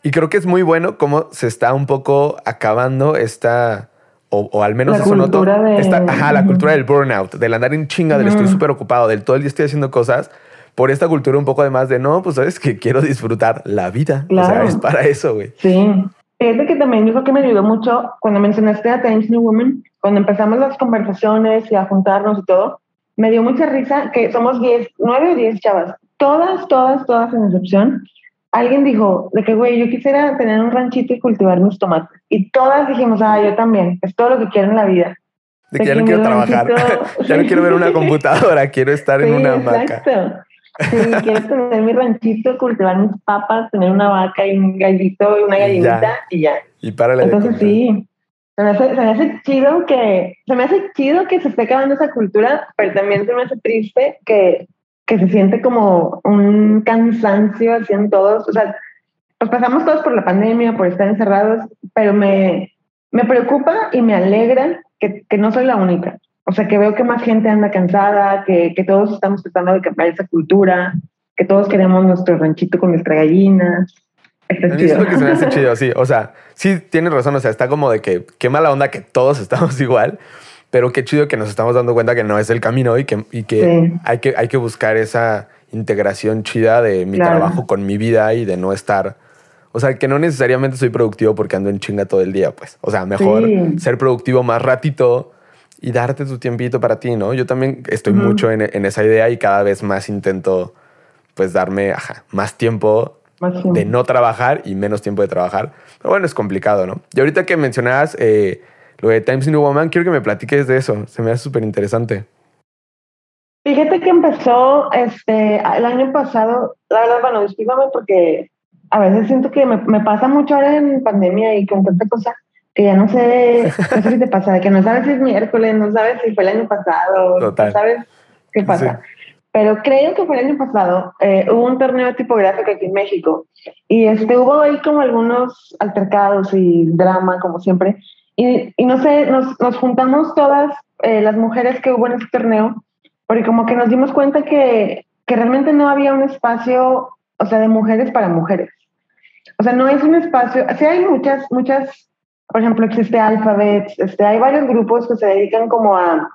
y creo que es muy bueno cómo se está un poco acabando esta, o, o al menos La eso noto, de- esta, ajá, la cultura del burnout, del andar en chinga, del estoy súper ocupado, del todo el día estoy haciendo cosas, por esta cultura un poco además de, no, pues sabes que quiero disfrutar la vida. O sea, Claro. es para eso, güey. Sí. Fíjate que también yo creo que me ayudó mucho cuando mencionaste a Times New Woman, cuando empezamos las conversaciones y a juntarnos y todo, me dio mucha risa que somos 10, 9 o 10 chavas, todas, todas, todas sin excepción. Alguien dijo de que, güey, yo quisiera tener un ranchito y cultivar mis tomates. Y todas dijimos, ah, yo también, es todo lo que quiero en la vida. De que ya De no que quiero trabajar, ya no quiero ver una computadora, quiero estar en Sí, una hamaca. exacto. Sí, quiero tener mi ranchito, cultivar mis papas, tener una vaca y un gallito y una Y ya. gallinita y ya. Y párale de Entonces sí, se me, hace, se me hace chido que se me hace chido que se esté acabando esa cultura, pero también se me hace triste que, que se siente como un cansancio así en todos. O sea, pues pasamos todos por la pandemia, por estar encerrados, pero me, me preocupa y me alegra que, que no soy la única. O sea, que veo que más gente anda cansada, que, que todos estamos tratando de cambiar esa cultura, que todos queremos nuestro ranchito con nuestra gallina. Está es chido. lo que se me hace chido, sí. O sea, sí tienes razón. O sea, está como de que qué mala onda que todos estamos igual, pero qué chido que nos estamos dando cuenta que no es el camino y que, y que, Sí. hay, que hay que buscar esa integración chida de mi Claro. trabajo con mi vida y de no estar. O sea, que no necesariamente soy productivo porque ando en chinga todo el día, pues. O sea, mejor Sí. ser productivo más ratito y darte tu tiempito para ti, ¿no? Yo también estoy Ujú. mucho en, en esa idea y cada vez más intento, pues, darme ajá, más tiempo De no trabajar y menos tiempo de trabajar. Pero bueno, es complicado, ¿no? Y ahorita que mencionabas eh, lo de Times New Woman, quiero que me platiques de eso. Se me hace súper interesante. Fíjate que empezó este el año pasado, la verdad, bueno, discúlpame porque a veces siento que me, me pasa mucho ahora en pandemia y con tanta cosa que ya no sé, no sé si te pasa, de que no sabes si es miércoles, no sabes si fue el año pasado, Total. no sabes qué pasa. Pero creo que fue el año pasado, eh, hubo un torneo tipográfico aquí en México y este, hubo ahí como algunos altercados y drama, como siempre. Y, y no sé, nos, nos juntamos todas eh, las mujeres que hubo en ese torneo porque como que nos dimos cuenta que, que realmente no había un espacio, o sea, de mujeres para mujeres. o sea, no es un espacio, sí hay muchas, muchas, por ejemplo, existe Alphabet, este, hay varios grupos que se dedican como a,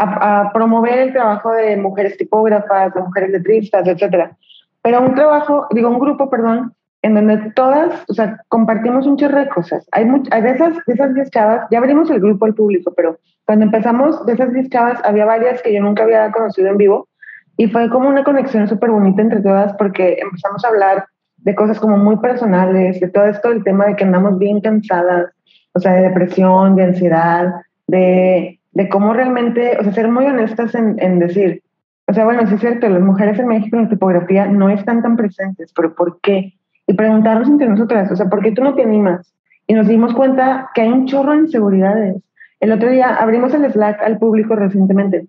a, promover el trabajo de mujeres tipógrafas, de mujeres letristas, etcétera. Pero un trabajo, digo, un grupo, perdón, en donde todas, o sea, compartimos un chorro de cosas. Hay, hay de, esas, de esas 10 chavas, ya abrimos el grupo al público, pero cuando empezamos, de esas 10 chavas, había varias que yo nunca había conocido en vivo y fue como una conexión súper bonita entre todas porque empezamos a hablar de cosas como muy personales, de todo esto, el tema de que andamos bien cansadas, o sea, de depresión, de ansiedad, de, de cómo realmente, o sea, ser muy honestas en, en decir, o sea, bueno, sí es cierto, las mujeres en México en la tipografía no están tan presentes, pero ¿por qué? y preguntarnos entre nosotras, o sea, ¿por qué tú no te animas? Y nos dimos cuenta que hay un chorro de inseguridades. El otro día abrimos el Slack al público recientemente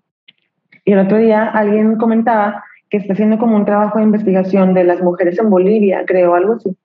y el otro día alguien comentaba que está haciendo como un trabajo de investigación de las mujeres en Bolivia, creo, algo así.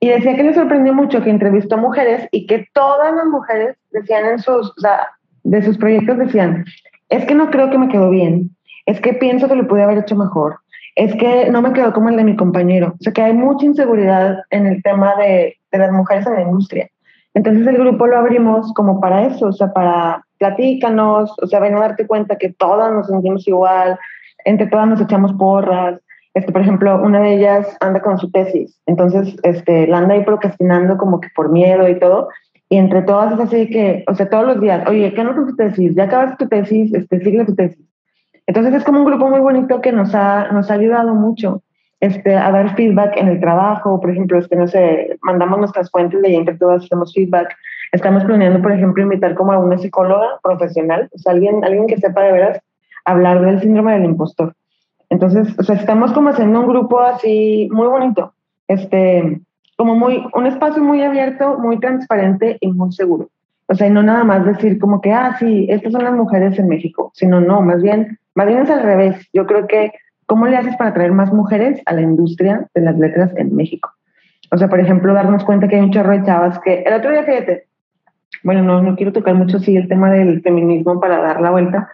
Y decía que le sorprendió mucho que entrevistó a mujeres y que todas las mujeres decían en sus, o sea, de sus proyectos decían, es que no creo que me quedó bien, es que pienso que lo pude haber hecho mejor, es que no me quedó como el de mi compañero. O sea, que hay mucha inseguridad en el tema de, de, las mujeres en la industria. Entonces el grupo lo abrimos como para eso, o sea, para platícanos, o sea, ven a darte cuenta que todas nos sentimos igual, entre todas nos echamos porras. Este, por ejemplo, una de ellas anda con su tesis, entonces este, la anda ahí procrastinando como que por miedo y todo, y entre todas es así que, o sea, todos los días, oye, ¿qué no tu tesis? ¿Ya acabaste tu tesis? Este, sigue tu tesis. Entonces es como un grupo muy bonito que nos ha, nos ha ayudado mucho este, a dar feedback en el trabajo, por ejemplo, este, no sé, mandamos nuestras fuentes de entre todas hacemos feedback. Estamos planeando, por ejemplo, invitar como a una psicóloga profesional, o sea, alguien, alguien que sepa de veras hablar del síndrome del impostor. Entonces, o sea, estamos como haciendo un grupo así muy bonito, este, como muy, un espacio muy abierto, muy transparente y muy seguro. O sea, y no nada más decir como que, ah, sí, estas son las mujeres en México, sino no, más bien más bien es al revés. Yo creo que, ¿cómo le haces para traer más mujeres a la industria de las letras en México? O sea, por ejemplo, darnos cuenta que hay un chorro de chavas que el otro día, fíjate, bueno, no, no quiero tocar mucho sí el tema del feminismo para dar la vuelta,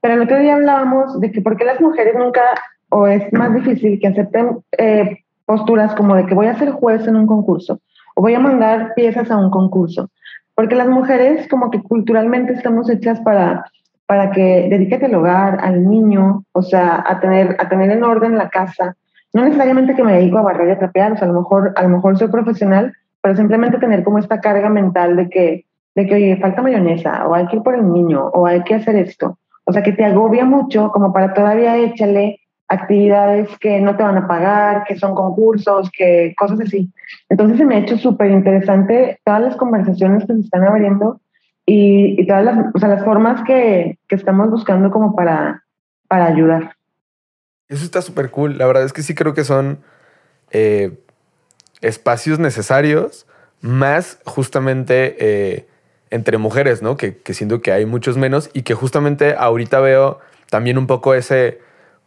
pero el otro día hablábamos de que por qué las mujeres nunca, o es más difícil que acepten eh, posturas como de que voy a ser juez en un concurso, o voy a mandar piezas a un concurso, porque las mujeres como que culturalmente estamos hechas para para que dedíquete al hogar, al niño, o sea, a tener, a tener en orden la casa. No necesariamente que me dedico a barrer y a trapear, o sea, a lo mejor, a lo mejor soy profesional, pero simplemente tener como esta carga mental de que, de que, oye, falta mayonesa, o hay que ir por el niño, o hay que hacer esto. O sea, que te agobia mucho como para todavía échale actividades que no te van a pagar, que son concursos, que cosas así. Entonces se me ha hecho súper interesante todas las conversaciones que se están abriendo y, todas las, o sea, las formas que, que, estamos buscando como para, para ayudar. Eso está súper cool. La verdad es que sí creo que son eh, espacios necesarios, más justamente eh, entre mujeres, ¿no? Que, que, siento que hay muchos menos y que justamente ahorita veo también un poco ese,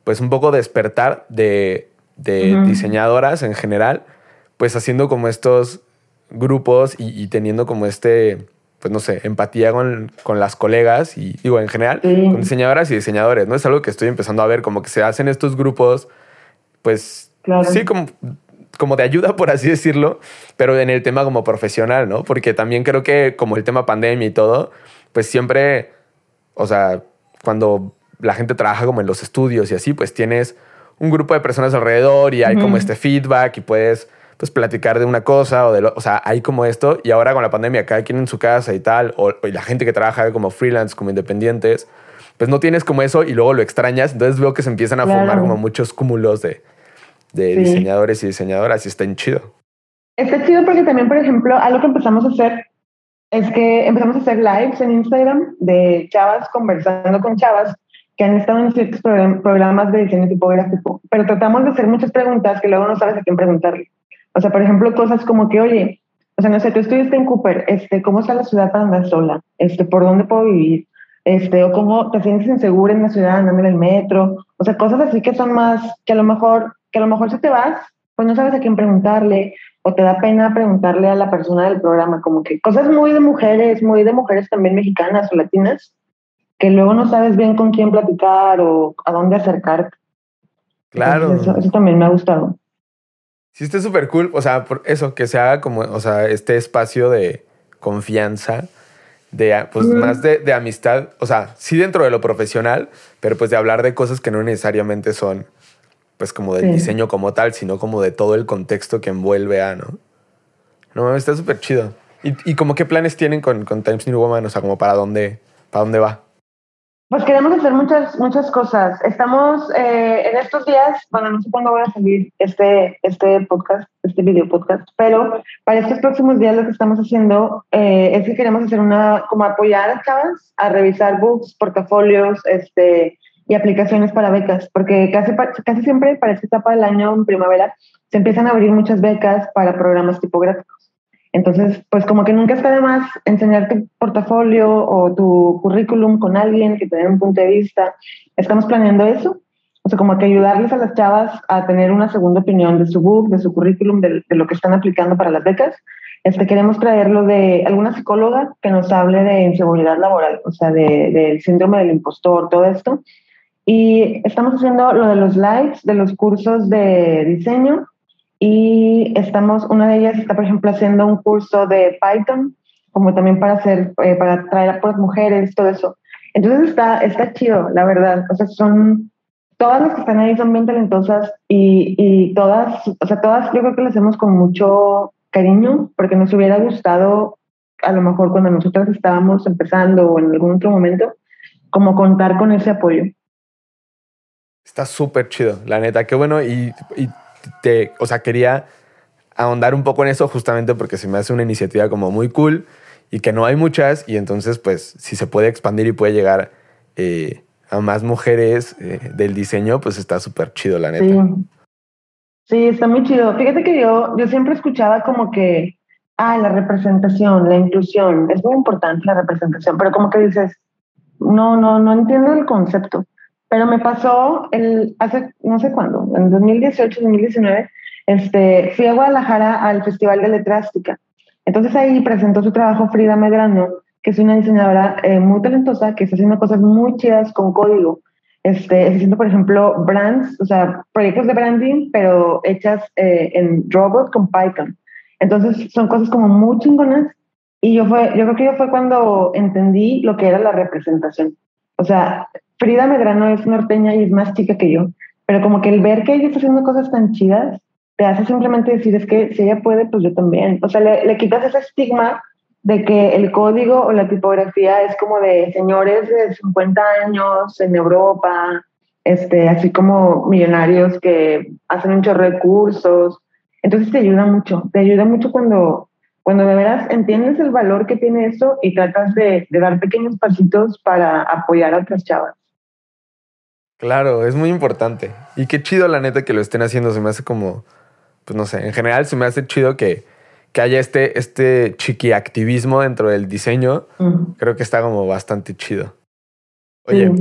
pues un poco despertar de, de diseñadoras en general, pues haciendo como estos grupos y, y teniendo como este pues no sé, empatía con, con las colegas y digo, en general, con diseñadoras y diseñadores, ¿no? Es algo que estoy empezando a ver, como que se hacen estos grupos, pues sí, como, como de ayuda, por así decirlo, pero en el tema como profesional, ¿no? Porque también creo que como el tema pandemia y todo, pues siempre, o sea, cuando la gente trabaja como en los estudios y así, pues tienes un grupo de personas alrededor y hay como este feedback y puedes pues platicar de una cosa o de lo, o sea, hay como esto y ahora con la pandemia cada quien en su casa y tal, o, la gente que trabaja como freelance, como independientes, pues no tienes como eso y luego lo extrañas, entonces veo que se empiezan a formar como muchos cúmulos de, de diseñadores y diseñadoras y está en chido. Está chido porque también, por ejemplo, algo que empezamos a hacer es que empezamos a hacer lives en Instagram de chavas conversando con chavas que han estado en ciertos programas de diseño tipográfico, pero tratamos de hacer muchas preguntas que luego no sabes a quién preguntarle. O sea, por ejemplo, cosas como que, oye, o sea, no sé, tú estuviste en Cooper, este, ¿cómo está la ciudad para andar sola? Este, ¿por dónde puedo vivir? Este, o cómo te sientes insegura en la ciudad andando en el metro, o sea, cosas así que son más, que a lo mejor, que a lo mejor si te vas, pues no sabes a quién preguntarle, o te da pena preguntarle a la persona del programa, como que cosas muy de mujeres, muy de mujeres también mexicanas o latinas, que luego no sabes bien con quién platicar o a dónde acercarte. Claro. eso, eso también me ha gustado. Sí, está súper cool. O sea, por eso, que se haga como, o sea, este espacio de confianza, de, pues más de, de, amistad. O sea, sí dentro de lo profesional, pero pues de hablar de cosas que no necesariamente son, pues como del diseño como tal, sino como de todo el contexto que envuelve a, ¿no? No, está súper chido. ¿Y, ¿Y como qué planes tienen con, con Times New Woman? O sea, como para dónde, para dónde va. Pues queremos hacer muchas, muchas cosas. Estamos eh, en estos días, bueno, no sé cuándo va a salir este, este podcast, este video podcast, pero para estos próximos días lo que estamos haciendo eh, es que queremos hacer una, como apoyar a chavas a revisar books, portafolios, este, y aplicaciones para becas, porque casi, casi siempre para esta etapa del año, en primavera, se empiezan a abrir muchas becas para programas tipográficos. Entonces, pues como que nunca está de más enseñar tu portafolio o tu currículum con alguien que te dé un punto de vista. Estamos planeando eso. O sea, como que ayudarles a las chavas a tener una segunda opinión de su book, de su currículum, de, lo que están aplicando para las becas. Este, queremos traerlo de alguna psicóloga que nos hable de inseguridad laboral, o sea, del de, síndrome del impostor, todo esto. Y estamos haciendo lo de los lives, de los cursos de diseño, y estamos, una de ellas está, por ejemplo, haciendo un curso de Python, como también para hacer, eh, para traer a las mujeres, todo eso. Entonces está, está chido, la verdad. O sea, son, todas las que están ahí son bien talentosas y, y todas, o sea, todas yo creo que las hacemos con mucho cariño, porque nos hubiera gustado, a lo mejor cuando nosotras estábamos empezando o en algún otro momento, como contar con ese apoyo. Está súper chido, la neta, qué bueno. Y, y te, o sea, quería ahondar un poco en eso justamente porque se me hace una iniciativa como muy cool y que no hay muchas y entonces pues si se puede expandir y puede llegar eh, a más mujeres eh, del diseño pues está súper chido la neta. Sí. sí. está muy chido. Fíjate que yo, yo siempre escuchaba como que, ah, la representación, la inclusión, es muy importante la representación, pero como que dices, no, no, no entiendo el concepto. Pero me pasó el, hace no sé cuándo, en 2018, 2019, este, fui a Guadalajara al Festival de Letrástica. Entonces ahí presentó su trabajo Frida Medrano, que es una diseñadora eh, muy talentosa, que está haciendo cosas muy chidas con código. Este, haciendo, por ejemplo, brands, o sea, proyectos de branding, pero hechas eh, en robot con Python. Entonces son cosas como muy chingonas. Y yo, fue, yo creo que yo fue cuando entendí lo que era la representación. O sea, Frida Medrano es norteña y es más chica que yo, pero como que el ver que ella está haciendo cosas tan chidas, te hace simplemente decir, es que si ella puede, pues yo también. O sea, le, quitas ese estigma de que el código o la tipografía es como de señores de 50 años en Europa, este, así como millonarios que hacen muchos recursos. Entonces te ayuda mucho, te ayuda mucho cuando cuando de veras entiendes el valor que tiene eso y tratas de, dar pequeños pasitos para apoyar a otras chavas. Claro, es muy importante. Y qué chido la neta que lo estén haciendo. Se me hace como, pues no sé, en general se me hace chido que, que haya este, este chiquiactivismo dentro del diseño. Creo que está como bastante chido. Oye,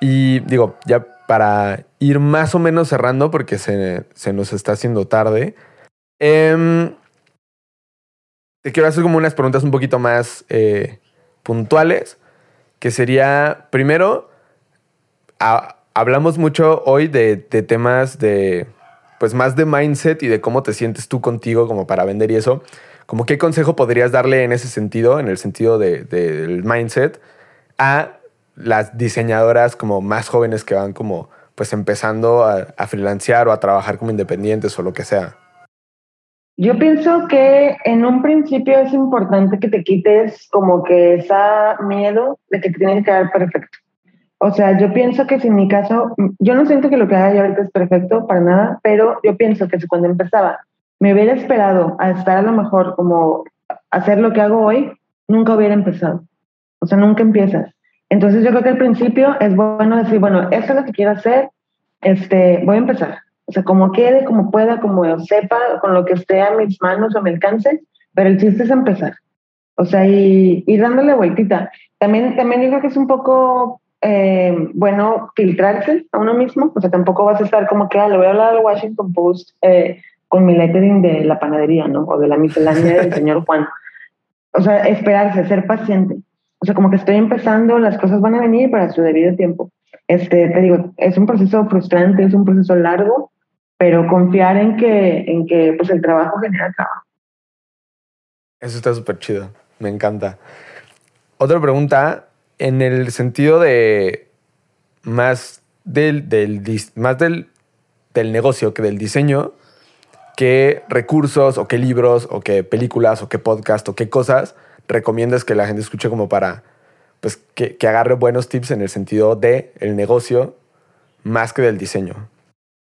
y digo, ya para ir más o menos cerrando, porque se, se nos está haciendo tarde. Eh, te quiero hacer como unas preguntas un poquito más eh, puntuales, que sería, primero, hablamos mucho hoy de, temas de, pues más de mindset y de cómo te sientes tú contigo como para vender y eso. Como qué consejo podrías darle en ese sentido, en el sentido del mindset, a las diseñadoras como más jóvenes que van como pues empezando a, a freelancear o a trabajar como independientes o lo que sea? Yo pienso que en un principio es importante que te quites como que ese miedo de que tienes que quedar perfecto. O sea, yo pienso que si en mi caso, yo no siento que lo que haga yo ahorita es perfecto para nada, pero yo pienso que si cuando empezaba me hubiera esperado a estar a lo mejor como hacer lo que hago hoy, nunca hubiera empezado. O sea, nunca empiezas. Entonces yo creo que al principio es bueno decir, bueno, esto es lo que quiero hacer, este, voy a empezar o sea, como quede, como pueda, como sepa, con lo que esté a mis manos o me alcance, pero el chiste es empezar. O sea, y ir dándole vueltita. También, también digo que es un poco eh, bueno filtrarse a uno mismo. O sea, tampoco vas a estar como que, ah, le voy a hablar al Washington Post eh, con mi lettering de la panadería, ¿no? O de la miscelánea del señor Juan. O sea, esperarse, ser paciente. O sea, como que estoy empezando, las cosas van a venir para su debido tiempo. Este, te digo, es un proceso frustrante, es un proceso largo, pero confiar en que, en que pues, el trabajo genera trabajo. Eso está súper chido, me encanta. Otra pregunta, en el sentido de más del, del, más del, del negocio que del diseño, ¿qué recursos o qué libros o qué películas o qué podcast o qué cosas recomiendas que la gente escuche como para pues, que, que agarre buenos tips en el sentido de negocio más que del diseño?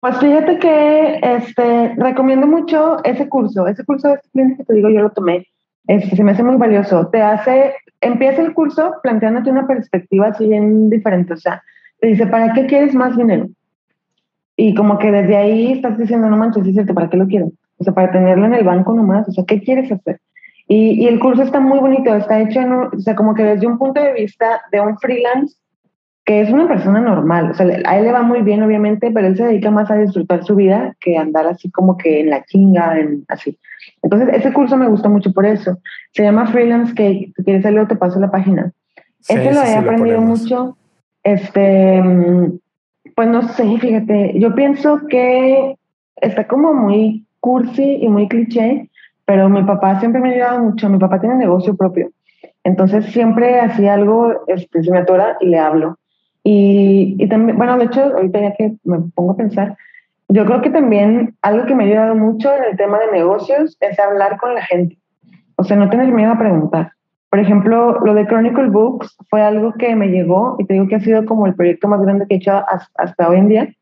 Pues fíjate que este, recomiendo mucho ese curso. Ese curso de cliente que te digo, yo lo tomé. Este, se me hace muy valioso. Te hace, empieza el curso planteándote una perspectiva así bien diferente. O sea, te dice, ¿para qué quieres más dinero? Y como que desde ahí estás diciendo, no manches, es cierto, ¿para qué lo quiero? O sea, para tenerlo en el banco nomás, o sea, ¿qué quieres hacer? Y, y el curso está muy bonito, está hecho en, o sea, como que desde un punto de vista de un freelance que es una persona normal, o sea, a él le va muy bien, obviamente, pero él se dedica más a disfrutar su vida que andar así como que en la chinga, en, así. Entonces, ese curso me gustó mucho por eso. Se llama Freelance Cake, si quieres salir te paso la página. Sí, ese lo he aprendido mucho. Este, pues no sé, fíjate, yo pienso que está como muy cursi y muy cliché, pero mi papá siempre me ha ayudado mucho. Mi papá tiene negocio propio. Entonces siempre hacía algo, este, se me atora y le hablo. Y, y también, bueno, de hecho, ahorita ya que me pongo a pensar, yo creo que también algo que me ha ayudado mucho en el tema de negocios es hablar con la gente. O sea, no tener miedo a preguntar. Por ejemplo, lo de Chronicle Books fue algo que me llegó y te digo que ha sido como el proyecto más grande que he hecho hasta, hoy en día.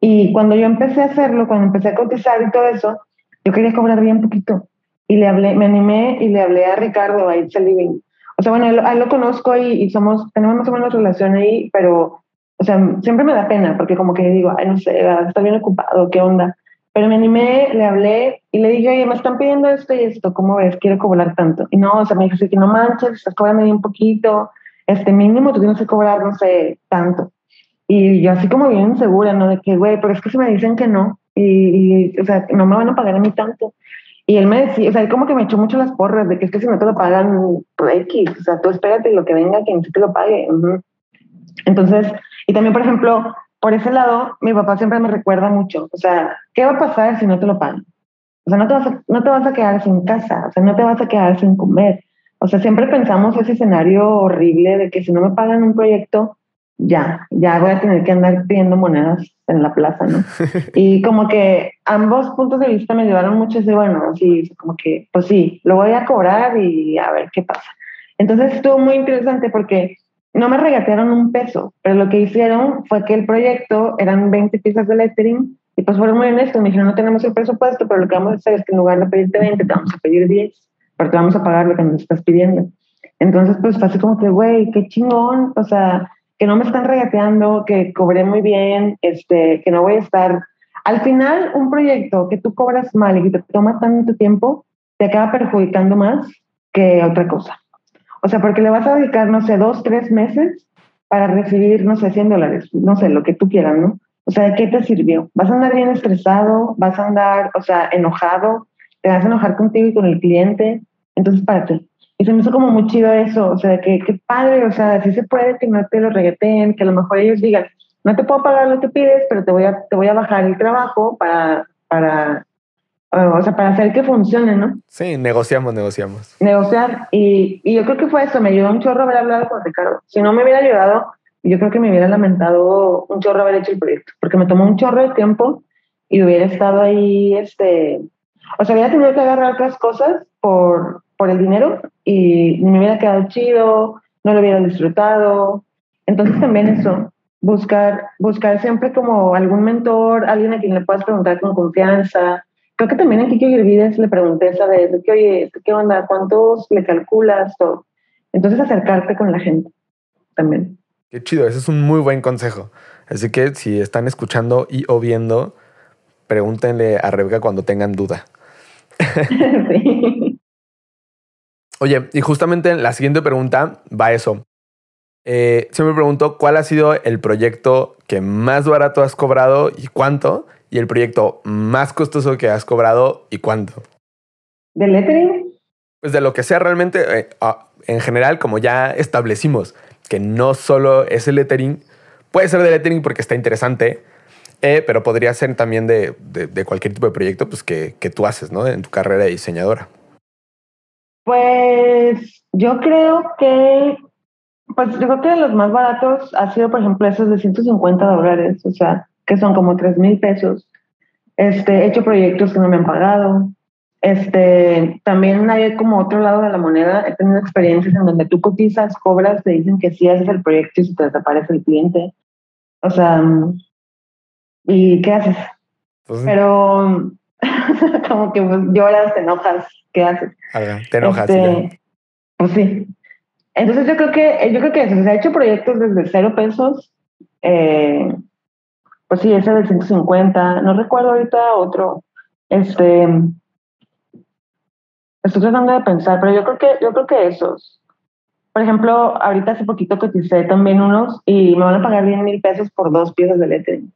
Y cuando yo empecé a hacerlo, cuando empecé a cotizar y todo eso, yo quería cobrar bien poquito. Y le hablé, me animé y le hablé a Ricardo, a It's a Living. O sea, bueno, a él, lo conozco y, somos, tenemos más o menos relación ahí, pero, o sea, siempre me da pena porque como que digo, ay, no sé, está bien ocupado, ¿qué onda? Pero me animé, le hablé y le dije, oye, me están pidiendo esto y esto, ¿cómo ves? Quiero cobrar tanto. Y no, o sea, me dijo, sí, que no manches, estás cobrando bien poquito, este mínimo tú tienes que cobrar, no sé, tanto. Y yo así como bien segura, ¿no? De que, güey, pero es que si me dicen que no, y, y, o sea, no me van a pagar a mí tanto. Y él me decía, o sea, él como que me echó mucho las porras de que es que si no te lo pagan, pues X, o sea, tú espérate lo que venga, quien sí te lo pague. Entonces, y también, por ejemplo, por ese lado, mi papá siempre me recuerda mucho, o sea, ¿qué va a pasar si no te lo pagan? O sea, no te vas a, no te vas a quedar sin casa, o sea, no te vas a quedar sin comer. O sea, siempre pensamos ese escenario horrible de que si no me pagan un proyecto, ya, ya voy a tener que andar pidiendo monedas en la plaza, ¿no? Y como que ambos puntos de vista me llevaron mucho ese, bueno, así, como que, pues sí, lo voy a cobrar y a ver qué pasa. Entonces estuvo muy interesante porque no me regatearon un peso, pero lo que hicieron fue que el proyecto eran 20 piezas de lettering y pues fueron muy honestos, me dijeron, no tenemos el presupuesto, pero lo que vamos a hacer es que en lugar de pedirte 20, te vamos a pedir 10, pero te vamos a pagar lo que nos estás pidiendo. Entonces, pues fue así como que, güey, qué chingón, o sea, que no me están regateando, que cobré muy bien, este, que no voy a estar. Al final, un proyecto que tú cobras mal y que te toma tanto tiempo, te acaba perjudicando más que otra cosa. O sea, porque le vas a dedicar, no sé, dos, tres meses para recibir, no sé, 100 dólares, no sé, lo que tú quieras, ¿no? O sea, ¿de qué te sirvió? Vas a andar bien estresado, vas a andar, o sea, enojado, te vas a enojar contigo y con el cliente. Entonces, ¿para qué? Y se me hizo como muy chido eso, o sea, que padre, o sea, si se puede que no te lo regueten, que a lo mejor ellos digan, no te puedo pagar lo que pides, pero te voy a, te voy a bajar el trabajo para, para, o sea, para hacer que funcione, ¿no? Sí, negociamos, negociamos. Negociar. Y, y yo creo que fue eso, me ayudó un chorro haber hablado con Ricardo. Si no me hubiera ayudado, yo creo que me hubiera lamentado un chorro haber hecho el proyecto, porque me tomó un chorro de tiempo y hubiera estado ahí, este, o sea, hubiera tenido que agarrar otras cosas por, por el dinero y me hubiera quedado chido, no lo hubiera disfrutado. Entonces también eso, buscar, buscar siempre como algún mentor, alguien a quien le puedas preguntar con confianza. Creo que también a Kiko Girvides le pregunté esa vez, que, oye, ¿qué onda? ¿Cuántos le calculas? Todo. Entonces acercarte con la gente también. Qué chido, ese es un muy buen consejo. Así que si están escuchando y o viendo, pregúntenle a Rebeca cuando tengan duda. sí. Oye, y justamente la siguiente pregunta va a eso. Eh, siempre pregunto cuál ha sido el proyecto que más barato has cobrado y cuánto, y el proyecto más costoso que has cobrado y cuánto. ¿De lettering? Pues de lo que sea realmente, eh, ah, en general, como ya establecimos, que no solo es el lettering, puede ser de lettering porque está interesante, Eh, pero podría ser también de, cualquier tipo de proyecto pues, que, que tú haces, ¿no? En tu carrera de diseñadora. Pues yo creo que, pues yo creo que los más baratos ha sido, por ejemplo, esos de 150 dólares, o sea, que son como 3 mil pesos. Este, he hecho proyectos que no me han pagado. Este, también hay como otro lado de la moneda. He tenido experiencias en donde tú cotizas, cobras, te dicen que sí haces el proyecto y se te desaparece el cliente. O sea, ¿y qué haces? Pero como que pues, lloras, te enojas, ¿qué haces? te enojas. Este, pues sí. Entonces yo creo que, yo creo que se ha hecho proyectos desde cero pesos. Eh, pues sí, ese de 150. No recuerdo ahorita otro. Este, Estoy tratando de pensar, pero yo creo que, yo creo que esos. Por ejemplo, ahorita hace poquito coticé también unos y me van a pagar 10 mil pesos por dos piezas de lettering.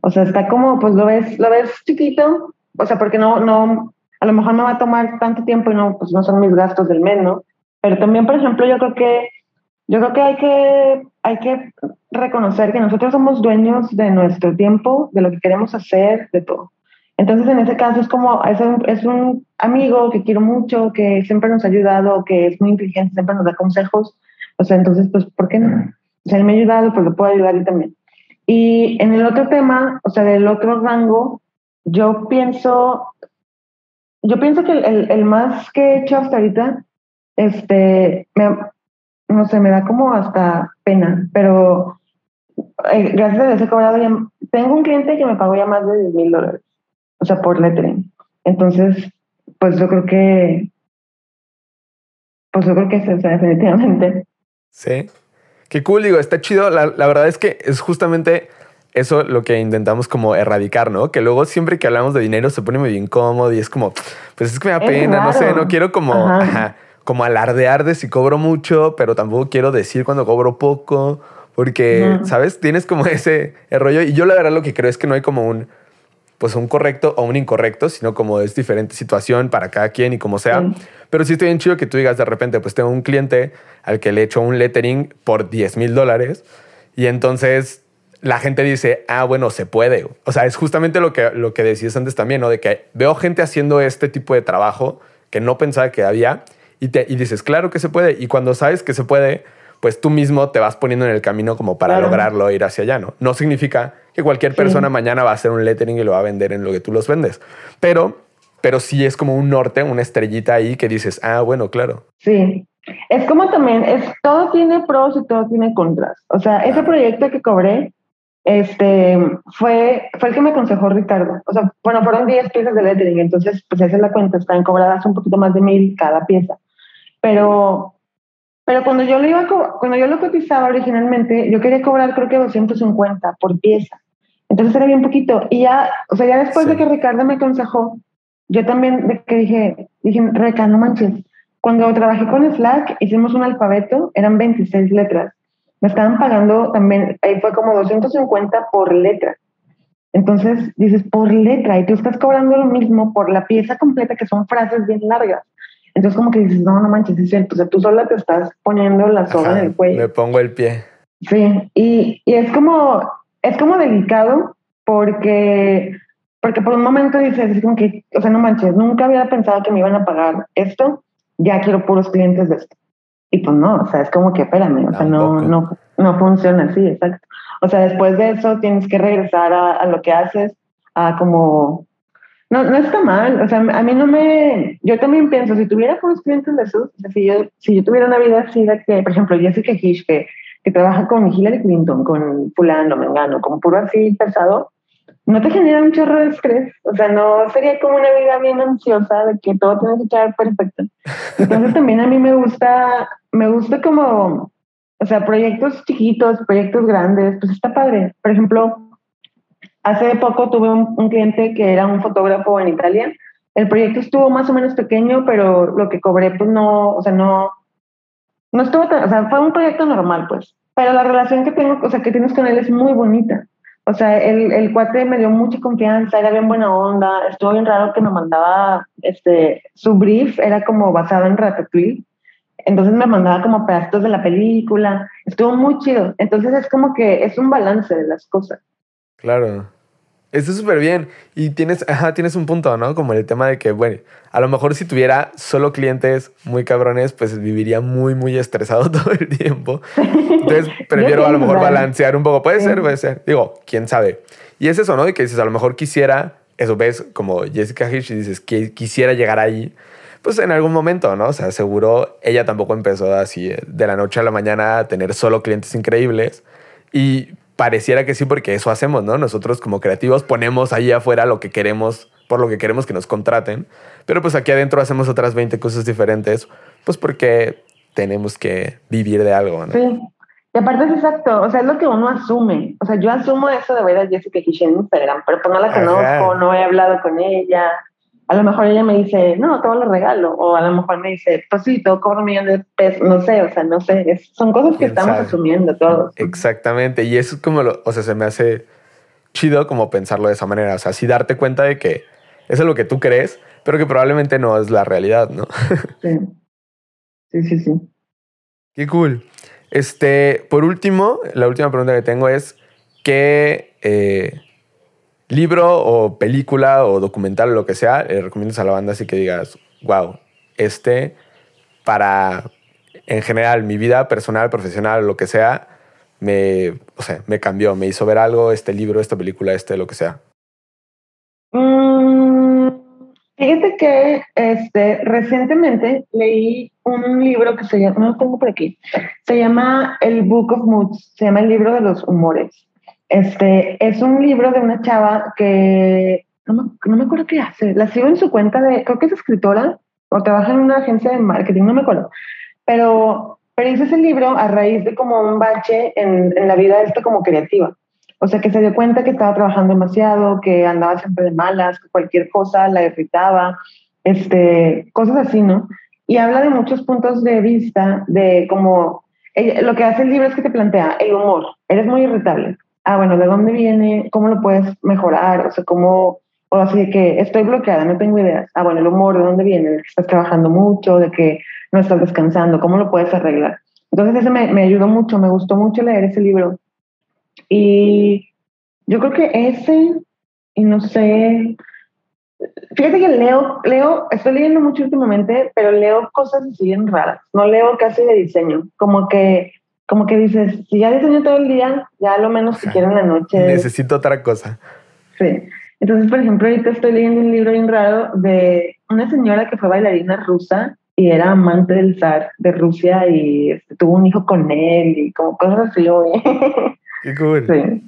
O sea, está como, pues lo ves, lo ves chiquito, o sea, porque no, no, a lo mejor no va a tomar tanto tiempo y no, pues no son mis gastos del mes, ¿no? Pero también, por ejemplo, yo creo que, yo creo que hay que, hay que reconocer que nosotros somos dueños de nuestro tiempo, de lo que queremos hacer, de todo. Entonces, en ese caso es como, es un, es un amigo que quiero mucho, que siempre nos ha ayudado, que es muy inteligente, siempre nos da consejos. O sea, entonces, pues, ¿por qué no? O sea, él me ha ayudado, pues lo puedo ayudar yo también. Y en el otro tema, o sea, del otro rango, yo pienso, yo pienso que el, el más que he hecho hasta ahorita, este, me, no sé, me da como hasta pena, pero eh, gracias a Dios he cobrado ya, tengo un cliente que me pagó ya más de 10 mil dólares o sea, por lettering. Entonces, pues yo creo que, pues yo creo que es, o sea, definitivamente. Sí. Qué cool, digo, está chido. La, la, verdad es que es justamente eso lo que intentamos como erradicar, ¿no? Que luego siempre que hablamos de dinero se pone muy incómodo y es como, pues es que me da pena, no sé, no quiero como, como alardear de si cobro mucho, pero tampoco quiero decir cuando cobro poco, porque, ¿sabes? Tienes como ese rollo y yo la verdad lo que creo es que no hay como un pues un correcto o un incorrecto, sino como es diferente situación para cada quien y como sea. Pero sí estoy bien chido que tú digas de repente, pues tengo un cliente al que le he hecho un lettering por 10 mil dólares y entonces la gente dice, ah, bueno, se puede. O sea, es justamente lo que, lo que decías antes también, ¿no? De que veo gente haciendo este tipo de trabajo que no pensaba que había y, te, y dices, claro que se puede. Y cuando sabes que se puede, pues tú mismo te vas poniendo en el camino como para lograrlo, ir hacia allá, ¿no? No significa que cualquier persona mañana va a hacer un lettering y lo va a vender en lo que tú los vendes, pero, pero sí es como un norte, una estrellita ahí que dices, ah, bueno, claro. Sí, es como también, es, todo tiene pros y todo tiene contras. O sea, ese proyecto que cobré, este, fue, fue el que me aconsejó Ricardo. O sea, bueno, fueron 10 piezas de lettering, entonces, pues esa es la cuenta, están cobradas un poquito más de mil cada pieza. Pero pero cuando yo lo iba cuando yo lo cotizaba originalmente, yo quería cobrar creo que 250 por pieza. Entonces era bien poquito. Y ya, o sea, ya después de que Ricardo me aconsejó, yo también de que dije, dije, Reca, no manches. Cuando trabajé con Slack, hicimos un alfabeto, eran 26 letras. Me estaban pagando también, ahí fue como 250 por letra. Entonces dices, por letra, y tú estás cobrando lo mismo por la pieza completa, que son frases bien largas. Entonces como que dices, no, no manches, es cierto, o sea, tú sola te estás poniendo la soga en el cuello. Me pongo el pie. Sí, y, y, es como, es como delicado porque, porque por un momento dices, es como que, o sea, no manches, nunca había pensado que me iban a pagar esto, ya quiero puros clientes de esto. Y pues no, o sea, es como que espérame, o sea, no, no, no funciona así, exacto. O sea, después de eso tienes que regresar a, a lo que haces, a como no, no está mal, o sea, a mí no me, yo también pienso, si tuviera unos clientes de esos, o sea, si yo, si yo tuviera una vida así de que, por ejemplo, Jessica Hish, que, que trabaja con Hillary Clinton, con fulano, mengano, como puro así pesado, no te genera un chorro de estrés, o sea, no sería como una vida bien ansiosa de que todo tiene que estar perfecto. Entonces también a mí me gusta, me gusta como, o sea, proyectos chiquitos, proyectos grandes, pues está padre. Por ejemplo, Hace poco tuve un, cliente que era un fotógrafo en Italia. El proyecto estuvo más o menos pequeño, pero lo que cobré, pues no, o sea, no, no estuvo tan, o sea, fue un proyecto normal, pues. Pero la relación que tengo, o sea, que tienes con él es muy bonita. O sea, el, el cuate me dio mucha confianza, era bien buena onda, estuvo bien raro que me mandaba, este, su brief era como basado en Ratatouille, entonces me mandaba como pedazos de la película, estuvo muy chido. Entonces es como que es un balance de las cosas. Claro. Está súper bien. Y tienes, ajá, tienes un punto, ¿no? Como el tema de que, bueno, a lo mejor si tuviera solo clientes muy cabrones, pues viviría muy, muy estresado todo el tiempo. Entonces prefiero a lo mejor balancear un poco. Puede ser, puede ser. Digo, quién sabe. Y es eso, ¿no? De que dices, a lo mejor quisiera, eso ves como Jessica Hirsch y dices que quisiera llegar ahí. Pues en algún momento, ¿no? O sea, seguro ella tampoco empezó así de la noche a la mañana a tener solo clientes increíbles. Y pareciera que sí, porque eso hacemos, ¿no? Nosotros como creativos ponemos ahí afuera lo que queremos, por lo que queremos que nos contraten, pero pues aquí adentro hacemos otras 20 cosas diferentes, pues porque tenemos que vivir de algo, ¿no? Sí. Y aparte es exacto, o sea, es lo que uno asume. O sea, yo asumo eso de ver a Jessica Kish en Instagram, pero pues no la conozco, no he hablado con ella, a lo mejor ella me dice, no, todo lo regalo. O a lo mejor me dice, pues sí, todo cobro un millón de pesos. No sé, o sea, no sé. son cosas que estamos asumiendo todos. Exactamente. Y eso es como, lo, o sea, se me hace chido como pensarlo de esa manera. O sea, sí darte cuenta de que eso es lo que tú crees, pero que probablemente no es la realidad, ¿no? sí. Sí, sí, sí. Qué cool. Este, por último, la última pregunta que tengo es, ¿qué... Eh, libro o película o documental o lo que sea, le recomiendas a la banda así que digas, wow, este para, en general, mi vida personal, profesional, lo que sea, me, o sea, me cambió, me hizo ver algo, este libro, esta película, este, lo que sea. Mm, fíjate que este, recientemente leí un libro que se llama, no lo tengo por aquí, se llama El Book of Moods, se llama el libro de los humores. Este, es un libro de una chava que no me, no me acuerdo qué hace. La sigo en su cuenta de, creo que es escritora o trabaja en una agencia de marketing, no me acuerdo. Pero, pero hizo ese libro a raíz de como un bache en, en la vida esta como creativa. O sea, que se dio cuenta que estaba trabajando demasiado, que andaba siempre de malas, que cualquier cosa la irritaba, este, cosas así, ¿no? Y habla de muchos puntos de vista de cómo lo que hace el libro es que te plantea el humor. Eres muy irritable ah, bueno, ¿de dónde viene? ¿Cómo lo puedes mejorar? O sea, ¿cómo, o así de que estoy bloqueada, no tengo ideas. Ah, bueno, el humor, ¿de dónde viene? De que estás trabajando mucho, de que no estás descansando, ¿cómo lo puedes arreglar? Entonces, ese me, me ayudó mucho, me gustó mucho leer ese libro. Y yo creo que ese, y no sé, fíjate que leo, leo, estoy leyendo mucho últimamente, pero leo cosas así bien raras. No leo casi de diseño, como que como que dices, si ya diseño todo el día, ya lo menos que quiero en la noche. Necesito otra cosa. Sí. Entonces, por ejemplo, ahorita estoy leyendo un libro bien raro de una señora que fue bailarina rusa y era amante del zar de Rusia y este, tuvo un hijo con él y como cosas así, Qué cool. Sí.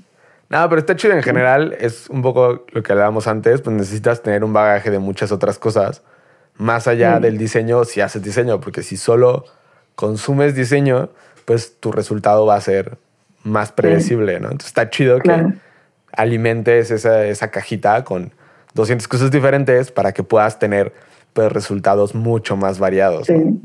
No, pero está chido en general, es un poco lo que hablábamos antes, pues necesitas tener un bagaje de muchas otras cosas, más allá del diseño, si haces diseño, porque si solo consumes diseño, pues tu resultado va a ser más predecible, ¿no? Entonces está chido que alimentes esa, esa, cajita con 200 cosas diferentes para que puedas tener pues, resultados mucho más variados. Sí.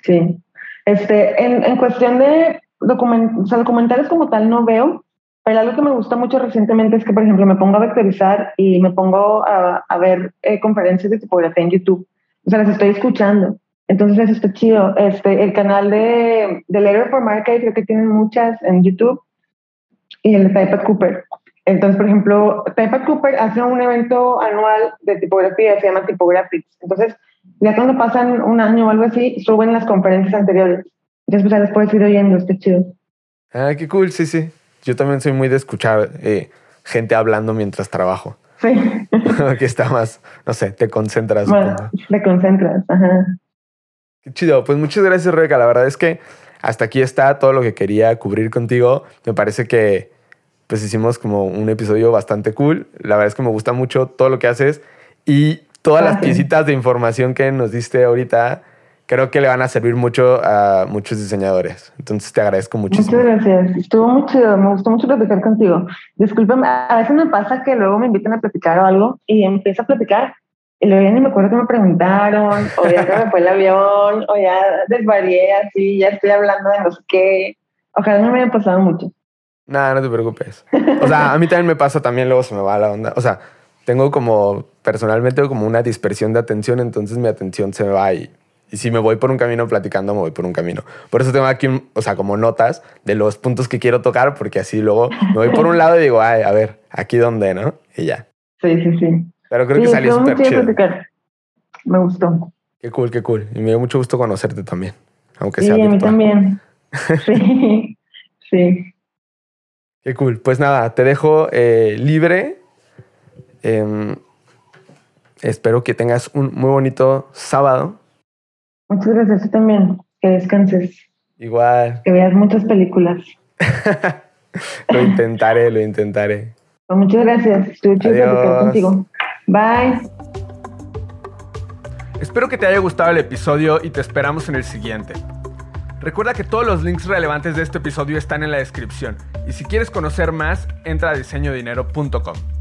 Sí. Este, en, en cuestión de documentales como tal no veo, pero algo que me gusta mucho recientemente es que, por ejemplo, me pongo a vectorizar y me pongo a, a ver eh, conferencias de tipografía en YouTube. O sea, las estoy escuchando. Entonces eso está chido. Este, el canal de, de Letter for Market creo que tienen muchas en YouTube y el de Typepad Cooper. Entonces, por ejemplo, Typepad Cooper hace un evento anual de tipografía, se llama Typographics. Entonces, ya cuando pasan un año o algo así, suben las conferencias anteriores. Entonces, ya les puedes ir oyendo, está chido. Ah, qué cool, sí, sí. Yo también soy muy de escuchar eh, gente hablando mientras trabajo. Sí. que está más, no sé, te concentras. Bueno, te concentras, ajá. Qué chido. Pues muchas gracias, Rebeca. La verdad es que hasta aquí está todo lo que quería cubrir contigo. Me parece que pues hicimos como un episodio bastante cool. La verdad es que me gusta mucho todo lo que haces y todas las piecitas de información que nos diste ahorita creo que le van a servir mucho a muchos diseñadores. Entonces te agradezco muchísimo. Muchas gracias. Estuvo muy chido. Me gustó mucho platicar contigo. Discúlpame, a veces me pasa que luego me invitan a platicar o algo y empiezo a platicar luego ya ni me acuerdo que me preguntaron, o ya se me fue el avión, o ya desvarié así, ya estoy hablando de no sé qué. Ojalá no me haya pasado mucho. Nada, no te preocupes. O sea, a mí también me pasa, también luego se me va la onda. O sea, tengo como, personalmente, como una dispersión de atención, entonces mi atención se me va y, Y si me voy por un camino platicando, me voy por un camino. Por eso tengo aquí, o sea, como notas de los puntos que quiero tocar, porque así luego me voy por un lado y digo, ay, a ver, aquí dónde, ¿no? Y ya. Sí, sí, sí. Pero creo que salió súper chido. Me gustó. Qué cool, qué cool. Y me dio mucho gusto conocerte también, aunque sí, sea Sí, a mí también. Sí, sí. Qué cool. Pues nada, te dejo eh, libre. Em, espero que tengas un muy bonito sábado. Muchas gracias, tú también. Que descanses. Igual. Que veas muchas películas. lo intentaré, lo intentaré. Pues muchas gracias. Estuve chido contigo. Bye. Espero que te haya gustado el episodio y te esperamos en el siguiente. Recuerda que todos los links relevantes de este episodio están en la descripción y si quieres conocer más, entra a diseñodinero.com.